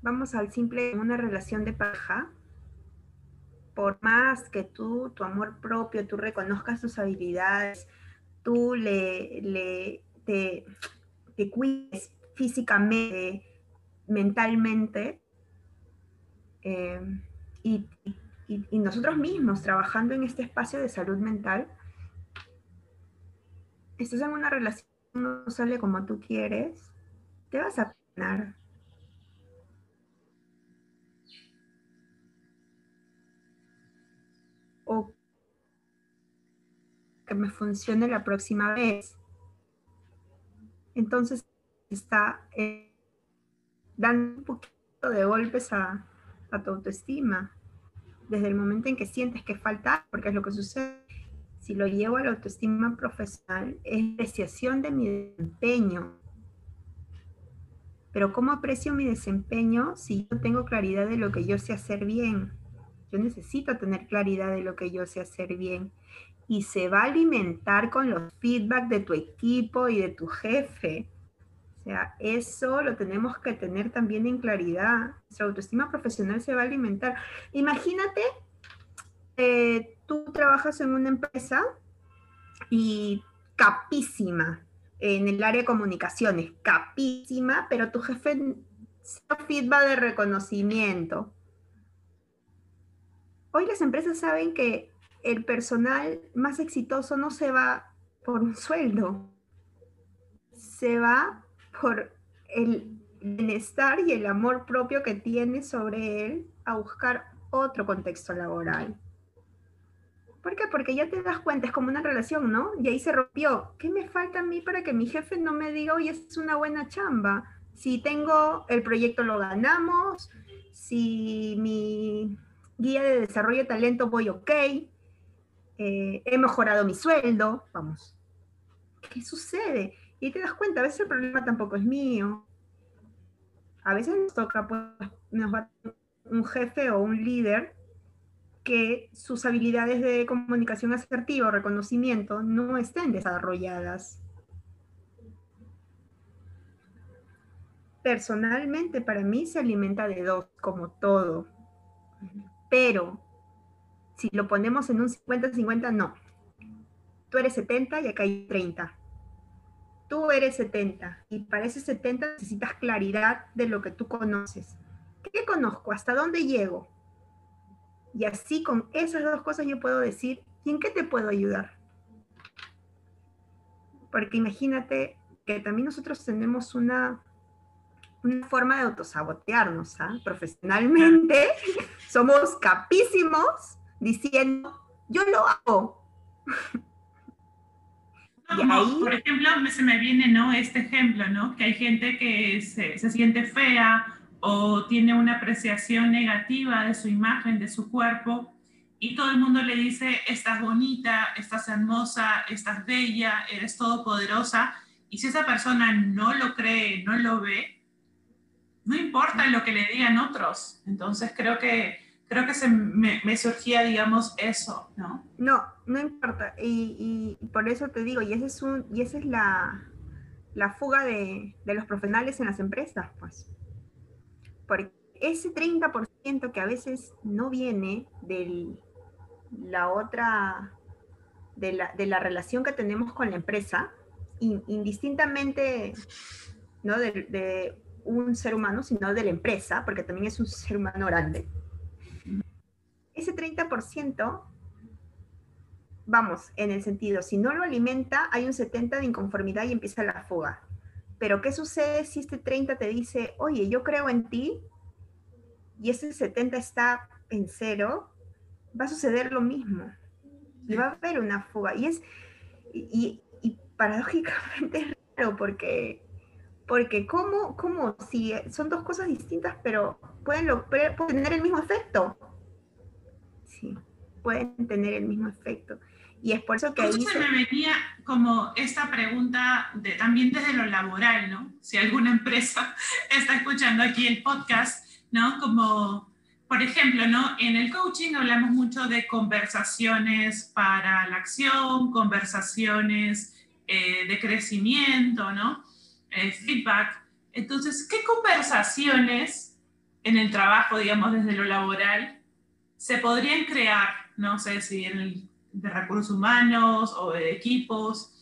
Vamos al simple, una relación de pareja, por más que tú, tu amor propio, tú reconozcas tus habilidades, tú le, le te, te cuides físicamente, mentalmente, eh, y, nosotros mismos trabajando en este espacio de salud mental, estás en una relación no sale como tú quieres, te vas a ganar. O que me funcione la próxima vez. Entonces, está eh, dando un poquito de golpes a, tu autoestima. Desde el momento en que sientes que falta, porque es lo que sucede, si lo llevo a la autoestima profesional, es apreciación de mi desempeño. Pero ¿cómo aprecio mi desempeño si yo tengo claridad de lo que yo sé hacer bien? Yo necesito tener claridad de lo que yo sé hacer bien. Y se va a alimentar con los feedback de tu equipo y de tu jefe. O sea, eso lo tenemos que tener también en claridad. Nuestra autoestima profesional se va a alimentar. Imagínate, eh, tú trabajas en una empresa y capísima en el área de comunicaciones, capísima, pero tu jefe feedback de reconocimiento. Hoy las empresas saben que el personal más exitoso no se va por un sueldo, se va por el bienestar y el amor propio que tiene sobre él a buscar otro contexto laboral. ¿Por qué? Porque ya te das cuenta, es como una relación, ¿no? Y ahí se rompió. ¿Qué me falta a mí para que mi jefe no me diga, oye, es una buena chamba? Si tengo el proyecto lo ganamos, si mi guía de desarrollo de talento voy ok, eh, he mejorado mi sueldo, vamos. ¿Qué sucede? Y te das cuenta, a veces el problema tampoco es mío. A veces nos toca, pues, nos va un jefe o un líder que sus habilidades de comunicación asertiva o reconocimiento no estén desarrolladas. Personalmente, para mí se alimenta de dos, como todo. Pero si lo ponemos en un 50-50, no. Tú eres 70 y acá hay 30 tú eres 70 y para ese 70 necesitas claridad de lo que tú conoces. ¿Qué conozco? ¿Hasta dónde llego? Y así con esas dos cosas yo puedo decir, ¿y en qué te puedo ayudar? Porque imagínate que también nosotros tenemos una, una forma de autosabotearnos, ¿ah? Profesionalmente somos capísimos diciendo, yo lo hago. por ejemplo, se me viene ¿no? este ejemplo, ¿no? que hay gente que se, se, siente fea o tiene una apreciación negativa de su imagen, de su cuerpo, y todo el mundo le dice, estás bonita, estás hermosa, estás bella, eres todopoderosa, y si esa persona no lo cree, no lo ve, no importa lo que le digan otros. Entonces creo que, creo que se me, surgía, digamos, eso, ¿no? No, no importa. Y, por eso te digo, y, ese es un, y esa es la, la fuga de, de, los profesionales en las empresas, pues. Porque ese 30% que a veces no viene de la otra, de la, de la relación que tenemos con la empresa, indistintamente ¿no? de, de, un ser humano, sino de la empresa, porque también es un ser humano grande. Ese 30%, vamos, en el sentido, si no lo alimenta, hay un 70% de inconformidad y empieza la fuga. Pero ¿qué sucede si este 30 te dice, oye, yo creo en ti, y ese 70 está en cero, va a suceder lo mismo. Y va a haber una fuga. Y es, y, y paradójicamente es raro porque porque ¿cómo, cómo si son dos cosas distintas, pero pueden, pueden tener el mismo efecto? Sí, pueden tener el mismo efecto. Y es por eso que ahí... se me venía como esta pregunta de, también desde lo laboral, ¿no? Si alguna empresa está escuchando aquí el podcast, ¿no? Como, por ejemplo, ¿no? En el coaching hablamos mucho de conversaciones para la acción, conversaciones eh, de crecimiento, ¿no? Eh, feedback. Entonces, ¿qué conversaciones en el trabajo, digamos, desde lo laboral, se podrían crear? No sé si en el, de recursos humanos o de equipos,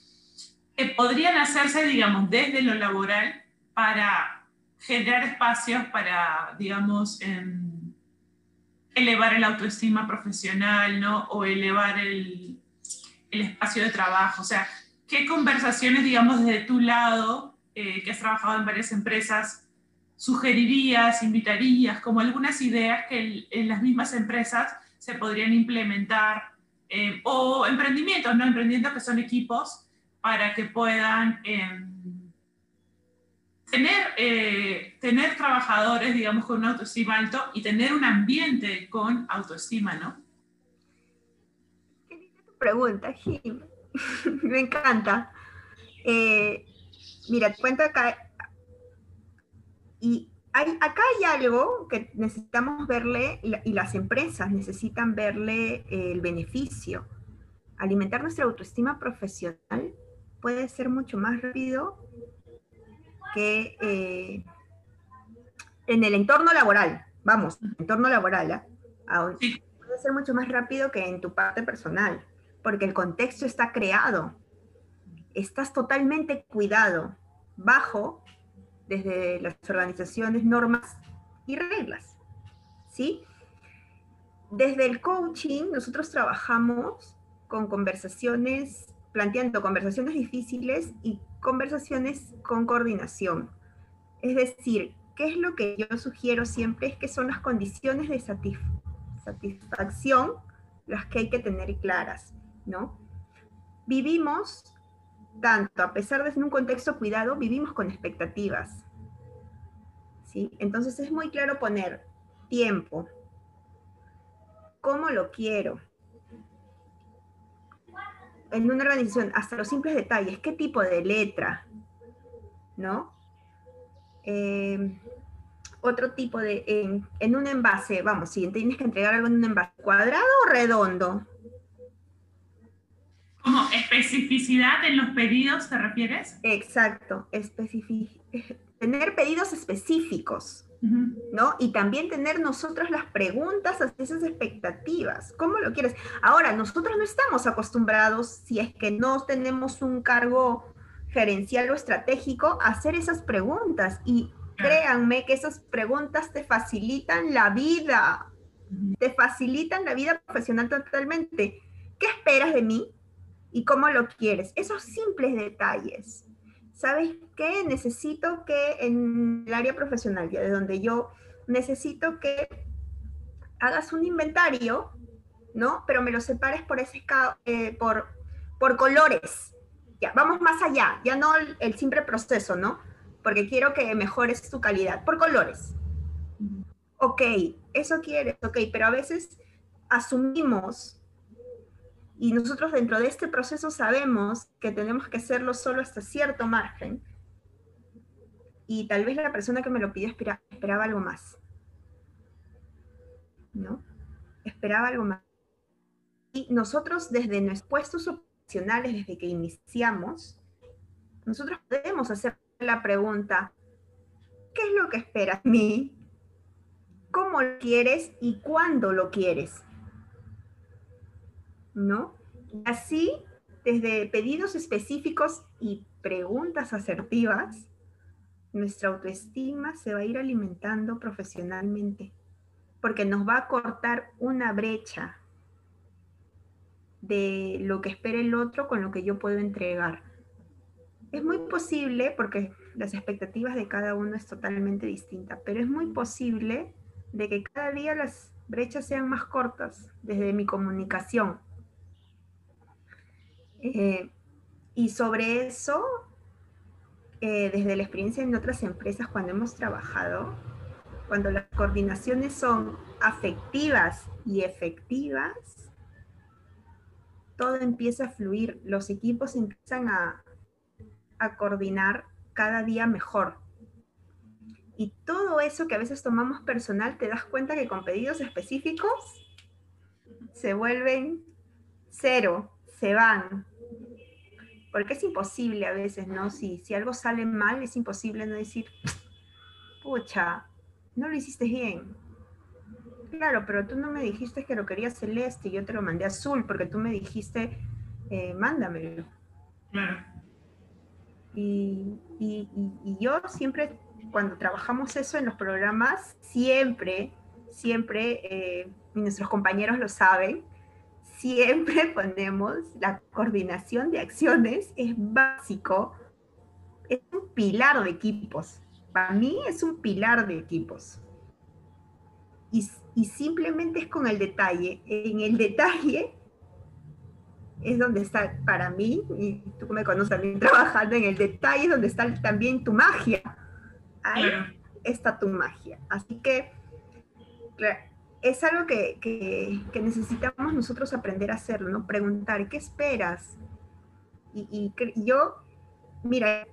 que podrían hacerse, digamos, desde lo laboral para generar espacios para, digamos, em, elevar el autoestima profesional, ¿no? O elevar el, el espacio de trabajo. O sea, ¿qué conversaciones, digamos, desde tu lado eh, que has trabajado en varias empresas, sugerirías, invitarías, como algunas ideas que en las mismas empresas se podrían implementar, eh, o emprendimientos, ¿no? Emprendimientos que son equipos para que puedan em, tener, eh, tener trabajadores, digamos, con una autoestima alto y tener un ambiente con autoestima, ¿no? Qué linda tu pregunta, Jim. Me encanta. Eh, Mira, te cuento acá. Hay, acá hay algo que necesitamos verle, y las empresas necesitan verle el beneficio. Alimentar nuestra autoestima profesional puede ser mucho más rápido que eh, en el entorno laboral. Vamos, entorno laboral. ¿ah? Puede ser mucho más rápido que en tu parte personal, porque el contexto está creado. Estás totalmente cuidado bajo desde las organizaciones normas y reglas. ¿Sí? Desde el coaching nosotros trabajamos con conversaciones, planteando conversaciones difíciles y conversaciones con coordinación. Es decir, ¿qué es lo que yo sugiero siempre? Es que son las condiciones de satisfacción las que hay que tener claras, ¿no? Vivimos tanto, a pesar de ser un contexto cuidado, vivimos con expectativas. ¿sí? Entonces es muy claro poner tiempo, cómo lo quiero. En una organización, hasta los simples detalles, qué tipo de letra, ¿no? Em, otro tipo de, en, en, un envase, vamos, si tienes que entregar algo en un envase, cuadrado o redondo, ¿Como especificidad en los pedidos te refieres? Exacto, tener pedidos específicos, ¿no? Y también tener nosotros las preguntas hacia esas expectativas. ¿Cómo lo quieres? Ahora, nosotros no estamos acostumbrados, si es que no tenemos un cargo gerencial o estratégico, a hacer esas preguntas. Y créanme que esas preguntas te facilitan la vida, te facilitan la vida profesional totalmente. ¿Qué esperas de mí? Y cómo lo quieres. Esos simples detalles. ¿Sabes qué? Necesito que en el área profesional, ya de donde yo necesito que hagas un inventario, ¿no? Pero me lo separes por, ese, eh, por, por colores. Ya, vamos más allá, ya no el, simple proceso, ¿no? Porque quiero que mejores tu calidad, por colores. Ok, eso quieres, ok, pero a veces asumimos y nosotros dentro de este proceso sabemos que tenemos que hacerlo solo hasta cierto margen. Y tal vez la persona que me lo pidió esperaba algo más. ¿No? Esperaba algo más. Y nosotros desde nuestros puestos operacionales, desde que iniciamos, nosotros podemos hacer la pregunta, ¿qué es lo que esperas de mí? ¿Cómo lo quieres y cuándo lo quieres? ¿No? Y así, desde pedidos específicos y preguntas asertivas, nuestra autoestima se va a ir alimentando profesionalmente, porque nos va a cortar una brecha de lo que espera el otro con lo que yo puedo entregar. Es muy posible, porque las expectativas de cada uno es totalmente distinta, pero es muy posible de que cada día las brechas sean más cortas desde mi comunicación. Eh, y sobre eso, eh, desde la experiencia en otras empresas, cuando hemos trabajado, cuando las coordinaciones son afectivas y efectivas, todo empieza a fluir, los equipos empiezan a, coordinar cada día mejor. Y todo eso que a veces tomamos personal, te das cuenta que con pedidos específicos se vuelven cero, se van. Porque es imposible a veces, ¿no? Si, si algo sale mal, es imposible no decir, pucha, no lo hiciste bien claro, pero tú no me dijiste que lo querías celeste y yo te lo mandé azul porque tú me dijiste, eh, mándamelo. Claro. Y, yo siempre, cuando trabajamos eso en los programas, siempre, siempre, eh, y nuestros compañeros lo saben, siempre ponemos la coordinación de acciones, es básico, es un pilar de equipos. Para mí es un pilar de equipos. Y, y simplemente es con el detalle. En el detalle es donde está para mí, y tú me conoces también trabajando en el detalle, es donde está también tu magia. Ahí está tu magia. Así que es algo que, que, que, necesitamos nosotros aprender a hacerlo, ¿no? Preguntar, ¿qué esperas? Y, y yo, mira,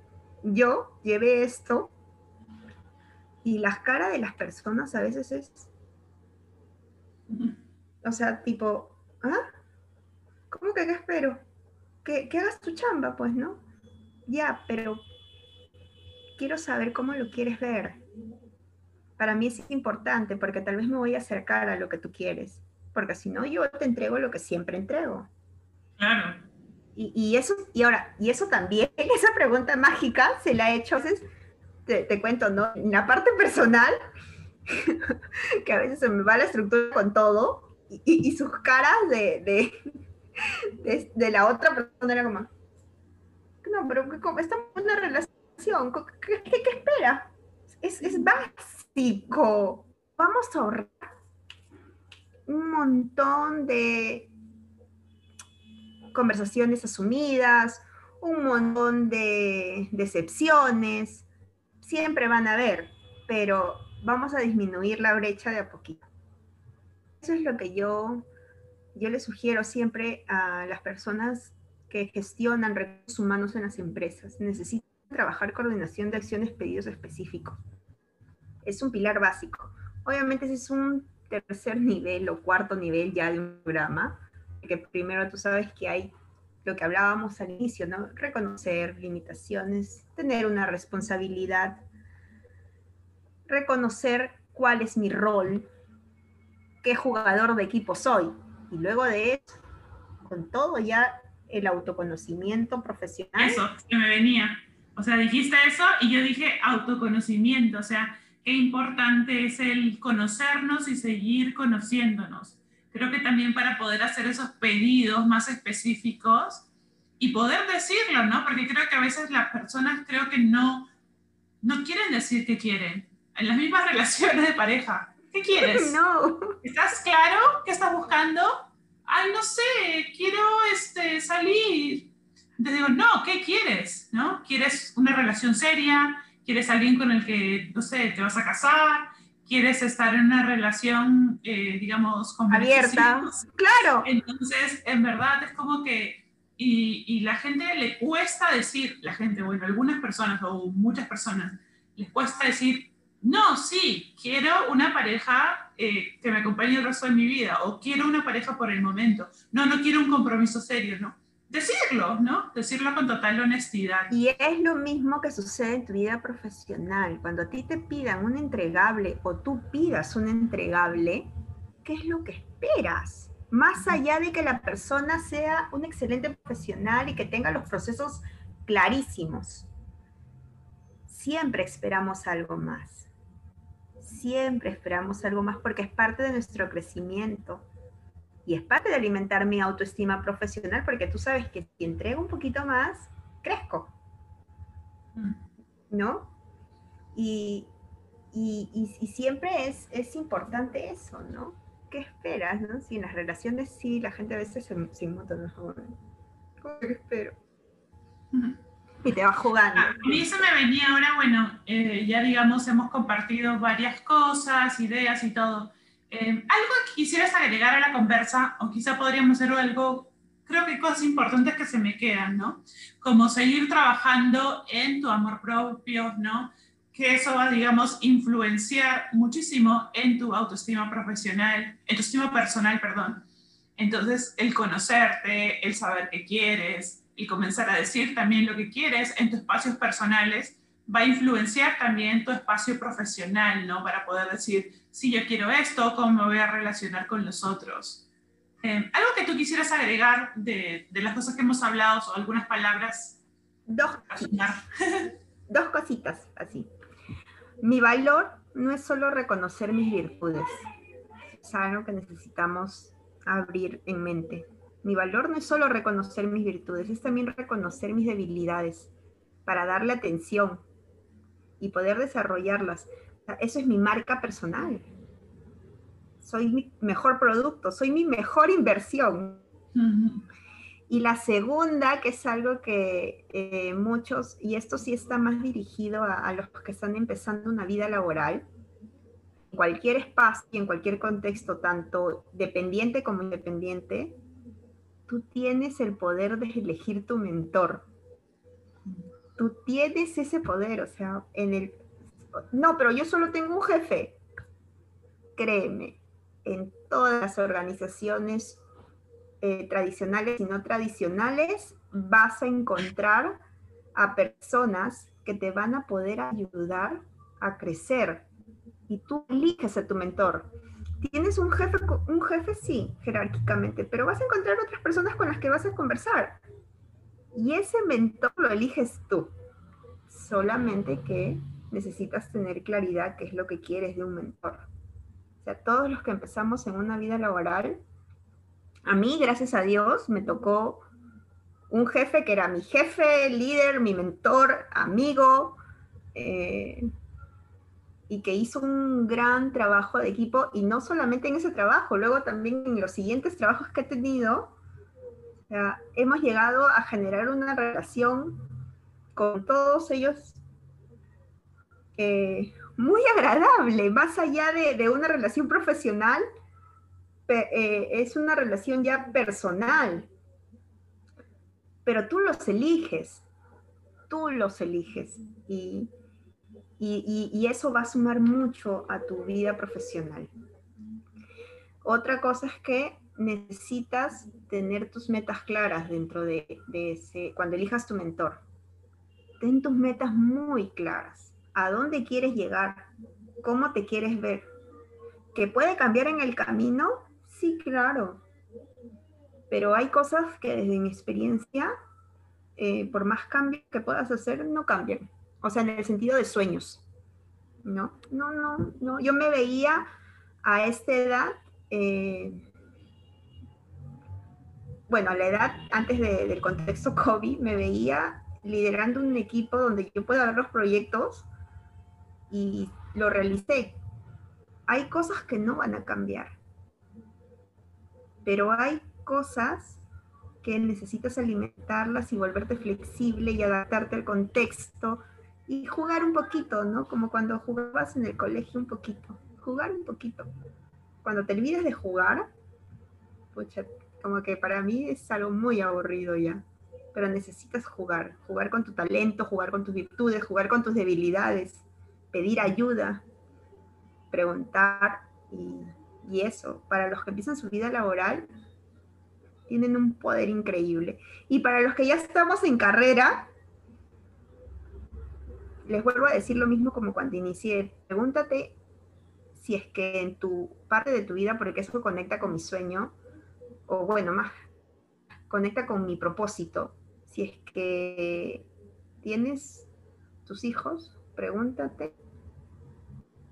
yo llevé esto y la cara de las personas a veces es, o sea, tipo, ¿ah? ¿Cómo que qué espero? Que, hagas tu chamba, pues, ¿no? Ya, pero quiero saber cómo lo quieres ver. Para mí es importante porque tal vez me voy a acercar a lo que tú quieres. Porque si no, yo te entrego lo que siempre entrego. Claro. Y, eso, y ahora, y eso también, esa pregunta mágica se la he hecho, entonces, te, te cuento, ¿no? En la parte personal, que a veces se me va la estructura con todo y, sus caras de, de, la otra persona era como, no, pero estamos en una relación, ¿qué, espera? Es, es básico. Vamos a ahorrar un montón de conversaciones asumidas, un montón de decepciones, siempre van a haber, pero vamos a disminuir la brecha de a poquito. Eso es lo que yo, yo le sugiero siempre a las personas que gestionan recursos humanos en las empresas. Necesitan trabajar coordinación de acciones pedidos específicos. Es un pilar básico. Obviamente ese es un tercer nivel o cuarto nivel ya de un programa, que primero tú sabes que hay lo que hablábamos al inicio, ¿no? Reconocer limitaciones, tener una responsabilidad reconocer cuál es mi rol, qué jugador de equipo soy. Y luego de eso, con todo ya el autoconocimiento profesional. Eso, que me venía. O sea, dijiste eso y yo dije autoconocimiento. O sea, qué importante es el conocernos y seguir conociéndonos. Creo que también para poder hacer esos pedidos más específicos y poder decirlo, ¿no? Porque creo que a veces las personas creo que no, no quieren decir que quieren en las mismas relaciones de pareja. ¿Qué quieres? No. ¿Estás claro? ¿Qué estás buscando? Ay, no sé, quiero este, salir. Te digo, no, ¿qué quieres? ¿No? ¿Quieres una relación seria? ¿Quieres alguien con el que, no sé, te vas a casar? quieres estar en una relación, eh, digamos, abierta. Claro. Entonces, en verdad es como que, y, y, la gente le cuesta decir, la gente, bueno, algunas personas o muchas personas, les cuesta decir, no, sí, quiero una pareja eh, que me acompañe el resto de mi vida, o quiero una pareja por el momento. No, no quiero un compromiso serio, ¿no? Decirlo, ¿no? Decirlo con total honestidad. Y es lo mismo que sucede en tu vida profesional. Cuando a ti te pidan un entregable o tú pidas un entregable, ¿qué es lo que esperas? Más allá de que la persona sea un excelente profesional y que tenga los procesos clarísimos, siempre esperamos algo más. Siempre esperamos algo más porque es parte de nuestro crecimiento y es parte de alimentar mi autoestima profesional porque tú sabes que si entrego un poquito más, crezco. Mm. ¿No? Y, siempre es, es importante eso, ¿no? ¿Qué esperas, no? Si en las relaciones sí, la gente a veces se, se ¿no? ¿Cómo que espero? Y te va jugando. A mí se me venía ahora, bueno, eh, ya digamos, hemos compartido varias cosas, ideas y todo. Eh, algo que quisieras agregar a la conversa, o quizá podríamos hacer algo, creo que cosas importantes que se me quedan, ¿no? Como seguir trabajando en tu amor propio, ¿no? Que eso va, digamos, influenciar muchísimo en tu autoestima profesional, en tu estima personal, perdón. Entonces, el conocerte, el saber qué quieres y comenzar a decir también lo que quieres en tus espacios personales va a influenciar también tu espacio profesional, ¿no? Para poder decir, si yo quiero esto, cómo me voy a relacionar con los otros. Eh, ¿Algo que tú quisieras agregar de, de, las cosas que hemos hablado o algunas palabras? Dos. Dos cositas, así. Mi valor no es solo reconocer mis virtudes, es algo que necesitamos abrir en mente. Mi valor no es solo reconocer mis virtudes, es también reconocer mis debilidades para darle atención, y poder desarrollarlas. Eso es mi marca personal. Soy mi mejor producto, soy mi mejor inversión. Y la segunda, que es algo que eh, muchos, y esto sí está más dirigido a, los que están empezando una vida laboral, en cualquier espacio y en cualquier contexto, tanto dependiente como independiente, tú tienes el poder de elegir tu mentor tú tienes ese poder, o sea, en el... No, pero yo solo tengo un jefe. Créeme, en todas las organizaciones eh, tradicionales y no tradicionales vas a encontrar a personas que te van a poder ayudar a crecer y tú eliges a tu mentor. Tienes un jefe, un jefe sí, jerárquicamente, pero vas a encontrar otras personas con las que vas a conversar. Y ese mentor lo eliges tú. Solamente que necesitas tener claridad qué es lo que quieres de un mentor. O sea, todos los que empezamos en una vida laboral, a mí, gracias a Dios, me tocó un jefe que era mi jefe, líder, mi mentor, amigo, eh, y que hizo un gran trabajo de equipo, y no solamente en ese trabajo, luego también en los siguientes trabajos que he tenido, hemos llegado a generar una relación con todos ellos eh, muy agradable, más allá de, una relación profesional, eh, es una relación ya personal. Pero tú los eliges, tú los eliges y, y eso va a sumar mucho a tu vida profesional. Otra cosa es que necesitas tener tus metas claras dentro de, ese, cuando elijas tu mentor. Ten tus metas muy claras. ¿A dónde quieres llegar? ¿Cómo te quieres ver? ¿Que puede cambiar en el camino? Sí, claro. Pero hay cosas que desde mi experiencia, eh, por más cambios que puedas hacer, no cambian. O sea, en el sentido de sueños. No, no, no, no. Yo me veía a esta edad eh, bueno, a la edad antes del contexto COVID, me veía liderando un equipo donde yo pueda ver los proyectos y lo realicé. Hay cosas que no van a cambiar, pero hay cosas que necesitas alimentarlas y volverte flexible y adaptarte al contexto y jugar un poquito, ¿no? Como cuando jugabas en el colegio un poquito. jugar un poquito. Cuando te olvidas de jugar, pucha, como que para mí es algo muy aburrido ya. Pero necesitas jugar, jugar con tu talento, jugar con tus virtudes, jugar con tus debilidades, pedir ayuda, preguntar y, eso. Para los que empiezan su vida laboral, tienen un poder increíble. Y para los que ya estamos en carrera, les vuelvo a decir lo mismo como cuando inicié. Pregúntate si es que en tu parte de tu vida, porque eso conecta con mi sueño, o bueno, más, conecta con mi propósito, si es que tienes tus hijos, pregúntate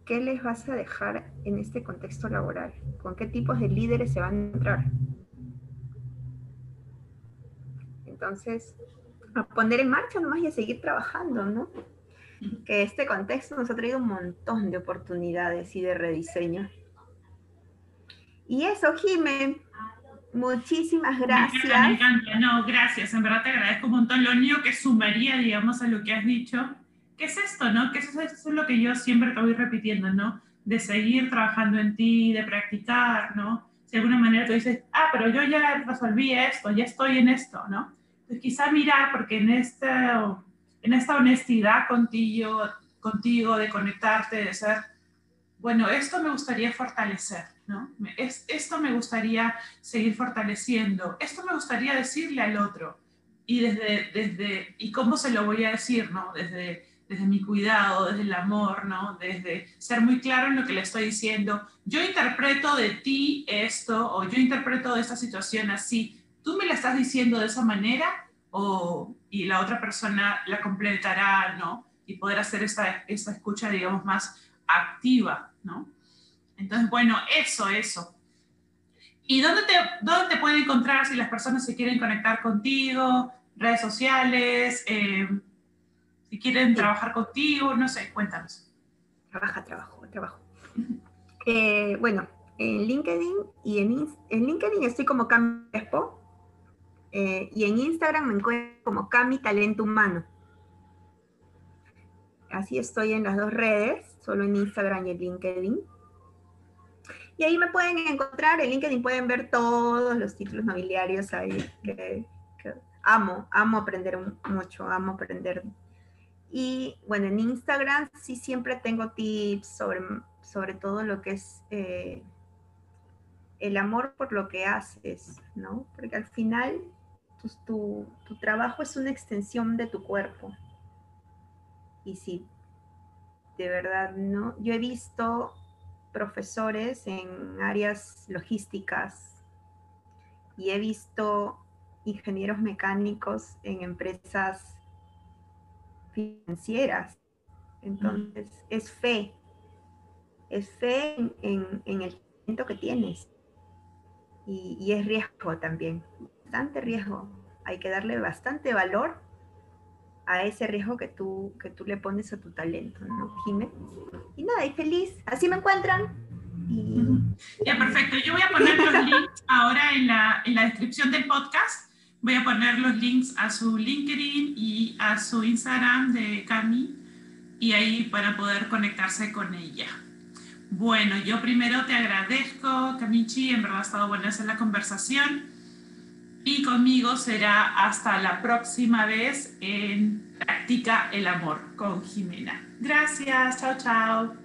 qué les vas a dejar en este contexto laboral, con qué tipos de líderes se van a entrar. Entonces, a poner en marcha nomás y a seguir trabajando, ¿no? Que este contexto nos ha traído un montón de oportunidades y de rediseño. Y eso, Jimé, muchísimas gracias. Me encanta, No, gracias, en verdad te agradezco un montón. Lo único que sumaría, digamos, a lo que has dicho, ¿qué es esto, no? Que eso, es lo que yo siempre te voy repitiendo, ¿no? De seguir trabajando en ti, de practicar, ¿no? Si de alguna manera tú dices, ah, pero yo ya resolví esto, ya estoy en esto, ¿no? Entonces, quizá mirar, porque en esta, en esta honestidad contigo, contigo, de conectarte, de ser, bueno, esto me gustaría fortalecer, ¿no? Es, esto me gustaría seguir fortaleciendo, esto me gustaría decirle al otro. Y desde, desde, ¿y cómo se lo voy a decir, no? Desde, desde mi cuidado, desde el amor, ¿no? Desde ser muy claro en lo que le estoy diciendo. Yo interpreto de ti esto, o yo interpreto de esta situación así, tú me la estás diciendo de esa manera o, y la otra persona la completará, ¿no? Y poder hacer esta, esta escucha, digamos, más activa, ¿no? Entonces, bueno, eso, eso. ¿Y dónde te, dónde te pueden encontrar si las personas se quieren conectar contigo? Redes sociales, eh, si quieren trabajar contigo, no sé, cuéntanos. Trabaja, trabajo, trabajo. Eh, bueno, en LinkedIn y en, en LinkedIn estoy como Cami Expo eh, y en Instagram me encuentro como Cami Talento Humano. Así estoy en las dos redes, solo en Instagram y en LinkedIn. Y ahí me pueden encontrar, en LinkedIn pueden ver todos los títulos nobiliarios ahí, que, amo, amo aprender mucho, amo aprender. Y bueno, en Instagram sí siempre tengo tips sobre, sobre todo lo que es eh, el amor por lo que haces, ¿no? Porque al final pues, tu, trabajo es una extensión de tu cuerpo. Y si de verdad no, yo he visto profesores en áreas logísticas y he visto ingenieros mecánicos en empresas financieras. Entonces, es fe, es fe en, el talento que tienes y, y es riesgo también bastante riesgo. Hay que darle bastante valor a ese riesgo que tú, que tú le pones a tu talento, ¿no, Jimé? Y nada, y feliz. Así me encuentran. Ya, perfecto. Yo voy a poner los links ahora en la, en la descripción del podcast. Voy a poner los links a su LinkedIn y a su Instagram de Cami y ahí para poder conectarse con ella. Bueno, yo primero te agradezco, Camichi, en verdad ha estado buena hacer la conversación y conmigo será hasta la próxima vez en Practica el Amor con Jimena. Gracias, chao, chao.